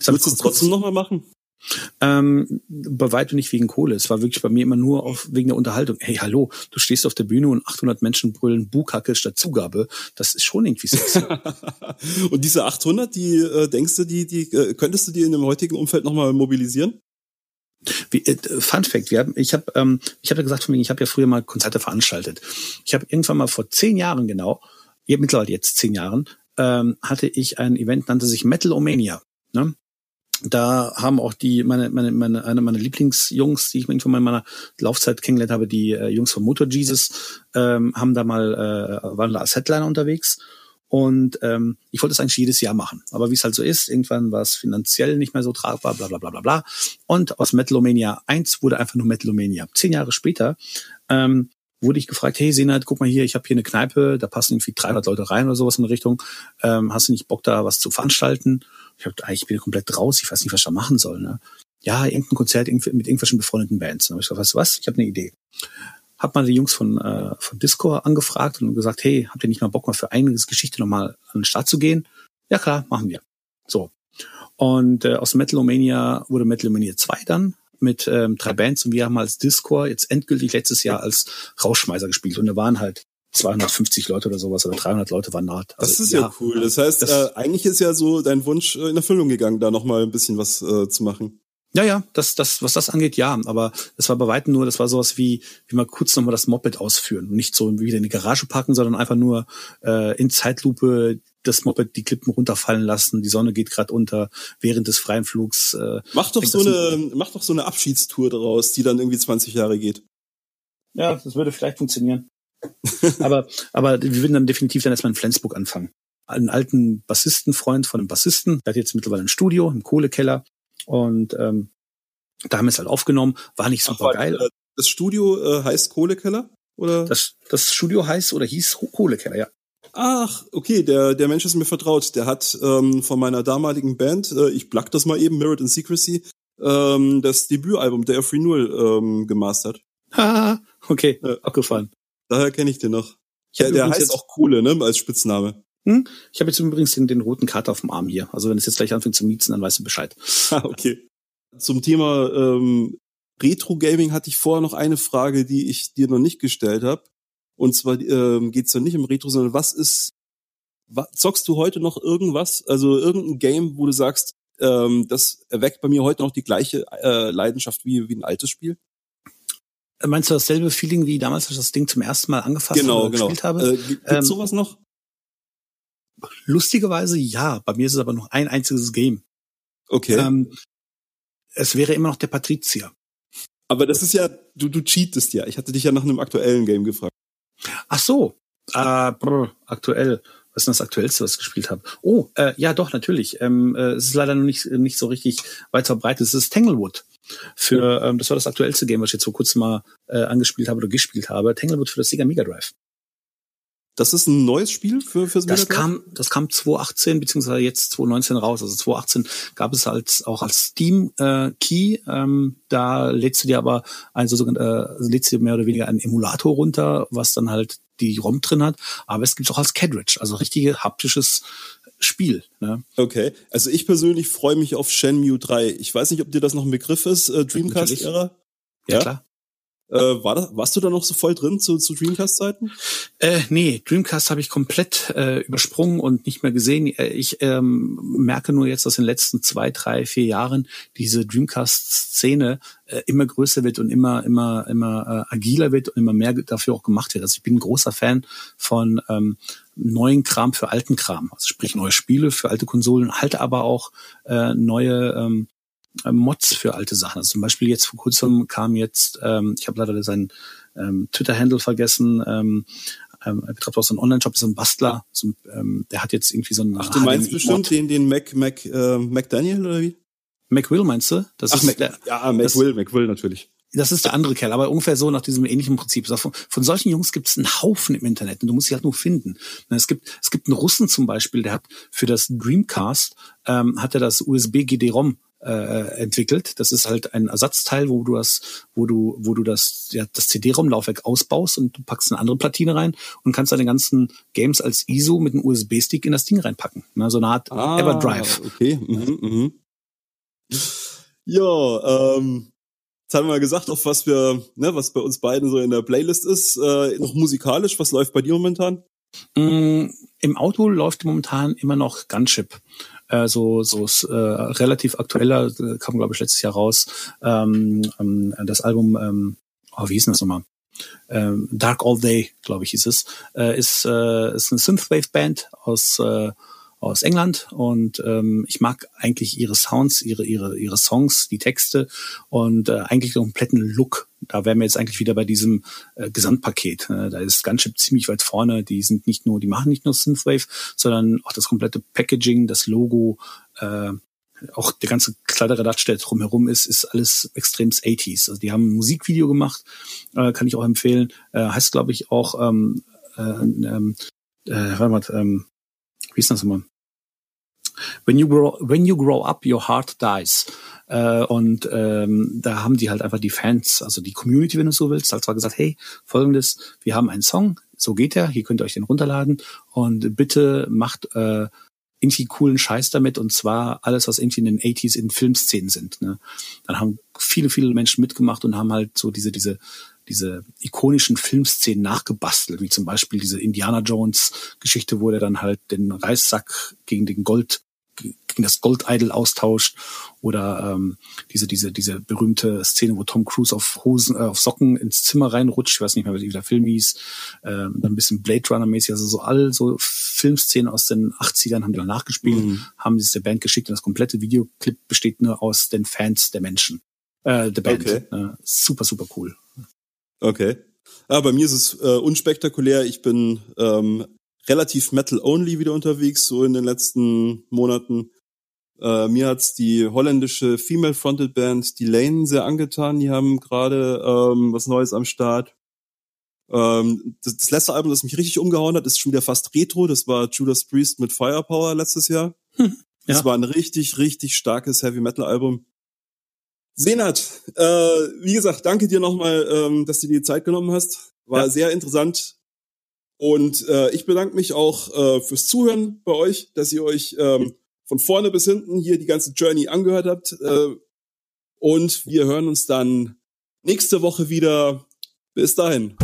Würdest du es trotzdem nochmal machen? Ähm, bei weitem nicht wegen Kohle. Es war wirklich bei mir immer nur auf, wegen der Unterhaltung. Hey, hallo, du stehst auf der Bühne und 800 Menschen brüllen Bukacke statt Zugabe. Das ist schon irgendwie sexy. und diese 800, die äh, denkst du, die, die äh, könntest du die in dem heutigen Umfeld nochmal mobilisieren? Wie, äh, Fun Fact: wir haben, Ich habe, ähm, ich habe ja gesagt, von mir, ich habe ja früher mal Konzerte veranstaltet. Ich habe irgendwann mal vor zehn Jahren genau, mittlerweile jetzt zehn Jahren, ähm, hatte ich ein Event, nannte sich Metal Omania. Ne? Da haben auch die meine meine meine eine meiner Lieblingsjungs, die ich mal in meiner Laufzeit kennengelernt habe, die äh, Jungs von Motor Jesus, ähm, haben da mal äh, waren da als Headliner unterwegs und ähm, ich wollte es eigentlich jedes Jahr machen. Aber wie es halt so ist, irgendwann war es finanziell nicht mehr so tragbar, bla bla bla bla bla. Und aus Metalomania 1 wurde einfach nur Metalomania. Zehn Jahre später ähm, wurde ich gefragt, hey Senat, guck mal hier, ich habe hier eine Kneipe, da passen irgendwie 300 Leute rein oder sowas in der Richtung. Ähm, hast du nicht Bock, da was zu veranstalten? Ich hab, ich bin komplett raus, ich weiß nicht, was ich da machen soll. Ne? Ja, irgendein Konzert mit irgendwelchen befreundeten Bands. Dann hab ich gesagt, weißt du was, ich habe eine Idee. Hab mal die Jungs von, äh, von Discord angefragt und gesagt, hey, habt ihr nicht mal Bock, mal für einiges Geschichte nochmal an den Start zu gehen? Ja klar, machen wir. So. Und äh, aus Metalomania wurde Metalomania 2 dann mit ähm, drei Bands und wir haben als Discord jetzt endgültig letztes Jahr als Rauschmeißer gespielt und da waren halt 250 Leute oder sowas oder 300 Leute waren naht. Also, das ist ja, ja, cool. Das heißt, das, äh, eigentlich ist ja so dein Wunsch in Erfüllung gegangen, da nochmal ein bisschen was äh, zu machen. Ja, ja, das, das, was das angeht, ja. Aber das war bei weitem nur, das war sowas wie, wie mal kurz nochmal das Moped ausführen. Nicht so wieder in die Garage packen, sondern einfach nur äh, in Zeitlupe das Moped die Klippen runterfallen lassen, die Sonne geht gerade unter während des freien Flugs. Äh, mach doch so eine, mach doch so eine Abschiedstour daraus, die dann irgendwie 20 Jahre geht. Ja, das würde vielleicht funktionieren. aber, aber wir würden dann definitiv dann erstmal in Flensburg anfangen. Einen alten Bassistenfreund von einem Bassisten, der hat jetzt mittlerweile ein Studio im Kohlekeller und ähm, da haben wir es halt aufgenommen, war nicht super Ach, geil. Äh, das Studio äh, heißt Kohlekeller? Oder? Das, das Studio heißt oder hieß Kohlekeller, ja. Ach, okay, der, der Mensch ist mir vertraut. Der hat ähm, von meiner damaligen Band, äh, ich plack das mal eben, Merit and Secrecy, ähm, das Debütalbum Day of Renewal ähm, gemastert. Haha, okay, äh, abgefallen. Daher kenne ich den noch. Ja, der heißt auch Kohle, ne, als Spitzname. Hm? Ich habe jetzt übrigens den, den roten Kater auf dem Arm hier. Also wenn es jetzt gleich anfängt zu miezen, dann weißt du Bescheid. Ah, okay. Zum Thema ähm, Retro-Gaming hatte ich vorher noch eine Frage, die ich dir noch nicht gestellt habe. Und zwar ähm, geht es ja nicht im Retro, sondern was ist, was, zockst du heute noch irgendwas? Also irgendein Game, wo du sagst, ähm, das erweckt bei mir heute noch die gleiche äh, Leidenschaft wie, wie ein altes Spiel? Meinst du dasselbe Feeling wie damals, als ich das Ding zum ersten Mal angefasst genau, oder genau. gespielt habe? Äh, gibt's ähm, sowas noch? Lustigerweise ja. Bei mir ist es aber noch ein einziges Game. Okay. Ähm, es wäre immer noch der Patrizier. Aber das ist ja, du, du cheatest ja. Ich hatte dich ja nach einem aktuellen Game gefragt. Ach so, äh, brr, aktuell. Was ist denn das Aktuellste, was ich gespielt habe? Oh, äh, ja, doch, natürlich. Ähm, äh, es ist leider noch nicht, nicht so richtig weit verbreitet. Es ist Tanglewood. Für, ähm, das war das aktuellste Game, was ich jetzt vor kurzem mal äh, angespielt habe oder gespielt habe. Tanglewood für das Sega Mega Drive. Das ist ein neues Spiel für fürs Das kam, das kam 2018 beziehungsweise jetzt 2019 raus. Also 2018 gab es als auch als Steam äh, Key. Ähm, da lädst du dir aber ein so äh, lädst du dir mehr oder weniger einen Emulator runter, was dann halt die ROM drin hat. Aber es gibt auch als Cartridge, also richtige haptisches Spiel. Ne? Okay, also ich persönlich freue mich auf Shenmue 3. Ich weiß nicht, ob dir das noch ein Begriff ist, äh, Dreamcast-Ära. Ja, ja, klar. Äh, war das, warst du da noch so voll drin zu, zu Dreamcast-Zeiten? Äh, nee, Dreamcast habe ich komplett äh, übersprungen und nicht mehr gesehen. Äh, ich ähm, merke nur jetzt, dass in den letzten zwei, drei, vier Jahren diese Dreamcast-Szene äh, immer größer wird und immer, immer, immer äh, agiler wird und immer mehr dafür auch gemacht wird. Also ich bin ein großer Fan von ähm, neuen Kram für alten Kram. Also sprich neue Spiele für alte Konsolen, halt aber auch äh, neue ähm, äh, Mods für alte Sachen. Also zum Beispiel jetzt vor kurzem kam jetzt, ähm, ich habe leider seinen ähm, Twitter-Handle vergessen, ähm, ähm, er betreibt auch so einen Online-Shop, ist so ein Bastler, so ein, ähm, der hat jetzt irgendwie so einen Ach, du meinst bestimmt den, den Mac, Mac, äh, McDaniel oder wie? McWill meinst du? Das Ach, ist Mac, der, ja, McWill, McWill natürlich. Das ist der andere Kerl, aber ungefähr so nach diesem ähnlichen Prinzip. Von, von solchen Jungs gibt es einen Haufen im Internet und du musst sie halt nur finden. Es gibt, es gibt einen Russen zum Beispiel, der hat für das Dreamcast ähm, hat er das USB GD-ROM äh, entwickelt. Das ist halt ein Ersatzteil, wo du das, wo du, wo du das, ja, das CD-ROM-Laufwerk ausbaust und du packst eine andere Platine rein und kannst deine ganzen Games als ISO mit einem USB-Stick in das Ding reinpacken. Ne? So eine Art ah, Everdrive. Okay. Mhm, mhm. Ja, ähm, jetzt haben wir mal gesagt, auf was wir, ne, was bei uns beiden so in der Playlist ist. Äh, noch musikalisch, was läuft bei dir momentan? Mm, Im Auto läuft momentan immer noch Gunship äh, so so äh, relativ aktueller, äh, kam glaube ich letztes Jahr raus, ähm, ähm, das Album, ähm, oh, wie hieß denn das nochmal? Ähm, Dark All Day, glaube ich, hieß es, äh, ist, äh, ist eine Synthwave-Band aus, äh, aus England und ähm, ich mag eigentlich ihre Sounds, ihre ihre ihre Songs, die Texte und äh, eigentlich den kompletten Look. Da wären wir jetzt eigentlich wieder bei diesem äh, Gesamtpaket. Äh, da ist Gunship ziemlich weit vorne. Die sind nicht nur, die machen nicht nur Synthwave, sondern auch das komplette Packaging, das Logo, äh, auch der ganze Kladderadatsch, der drumherum ist, ist alles extremst 80s. Also die haben ein Musikvideo gemacht, äh, kann ich auch empfehlen. Äh, heißt, glaube ich, auch, ähm, äh, ähm, äh, warte mal, ähm, wie ist das immer? When you grow, when you grow up, your heart dies. Äh, und ähm, da haben die halt einfach die Fans, also die Community, wenn du so willst, halt zwar gesagt, hey, folgendes, wir haben einen Song, so geht er, hier könnt ihr euch den runterladen und bitte macht äh, irgendwie coolen Scheiß damit und zwar alles, was irgendwie in den 80s in Filmszenen sind. Ne? Dann haben viele, viele Menschen mitgemacht und haben halt so diese, diese, diese ikonischen Filmszenen nachgebastelt, wie zum Beispiel diese Indiana Jones Geschichte, wo er dann halt den Reissack gegen den Gold gegen das Goldidol austauscht oder ähm, diese diese diese berühmte Szene, wo Tom Cruise auf Hosen äh, auf Socken ins Zimmer reinrutscht, ich weiß nicht mehr, wie der Film hieß, ähm, dann ein bisschen Blade Runner mäßig, also so all so Filmszenen aus den 80ern haben die dann nachgespielt, mhm. haben sie der Band geschickt und das komplette Videoclip besteht nur aus den Fans der Menschen, äh, der Band. Okay. Äh, super super cool. Okay. Ja, bei mir ist es äh, unspektakulär. Ich bin ähm, relativ Metal-only wieder unterwegs, so in den letzten Monaten. Äh, mir hat's die holländische Female-Fronted Band Die Lane sehr angetan. Die haben gerade ähm, was Neues am Start. Ähm, das, das, letzte Album, das mich richtig umgehauen hat, ist schon wieder fast retro. Das war Judas Priest mit Firepower letztes Jahr. Hm, ja. Das war ein richtig, richtig starkes Heavy-Metal-Album. Senat, äh, wie gesagt, danke dir nochmal, ähm, dass du dir die Zeit genommen hast. War ja. sehr interessant. Und äh, ich bedanke mich auch äh, fürs Zuhören bei euch, dass ihr euch ähm, von vorne bis hinten hier die ganze Journey angehört habt. Äh, und wir hören uns dann nächste Woche wieder. Bis dahin.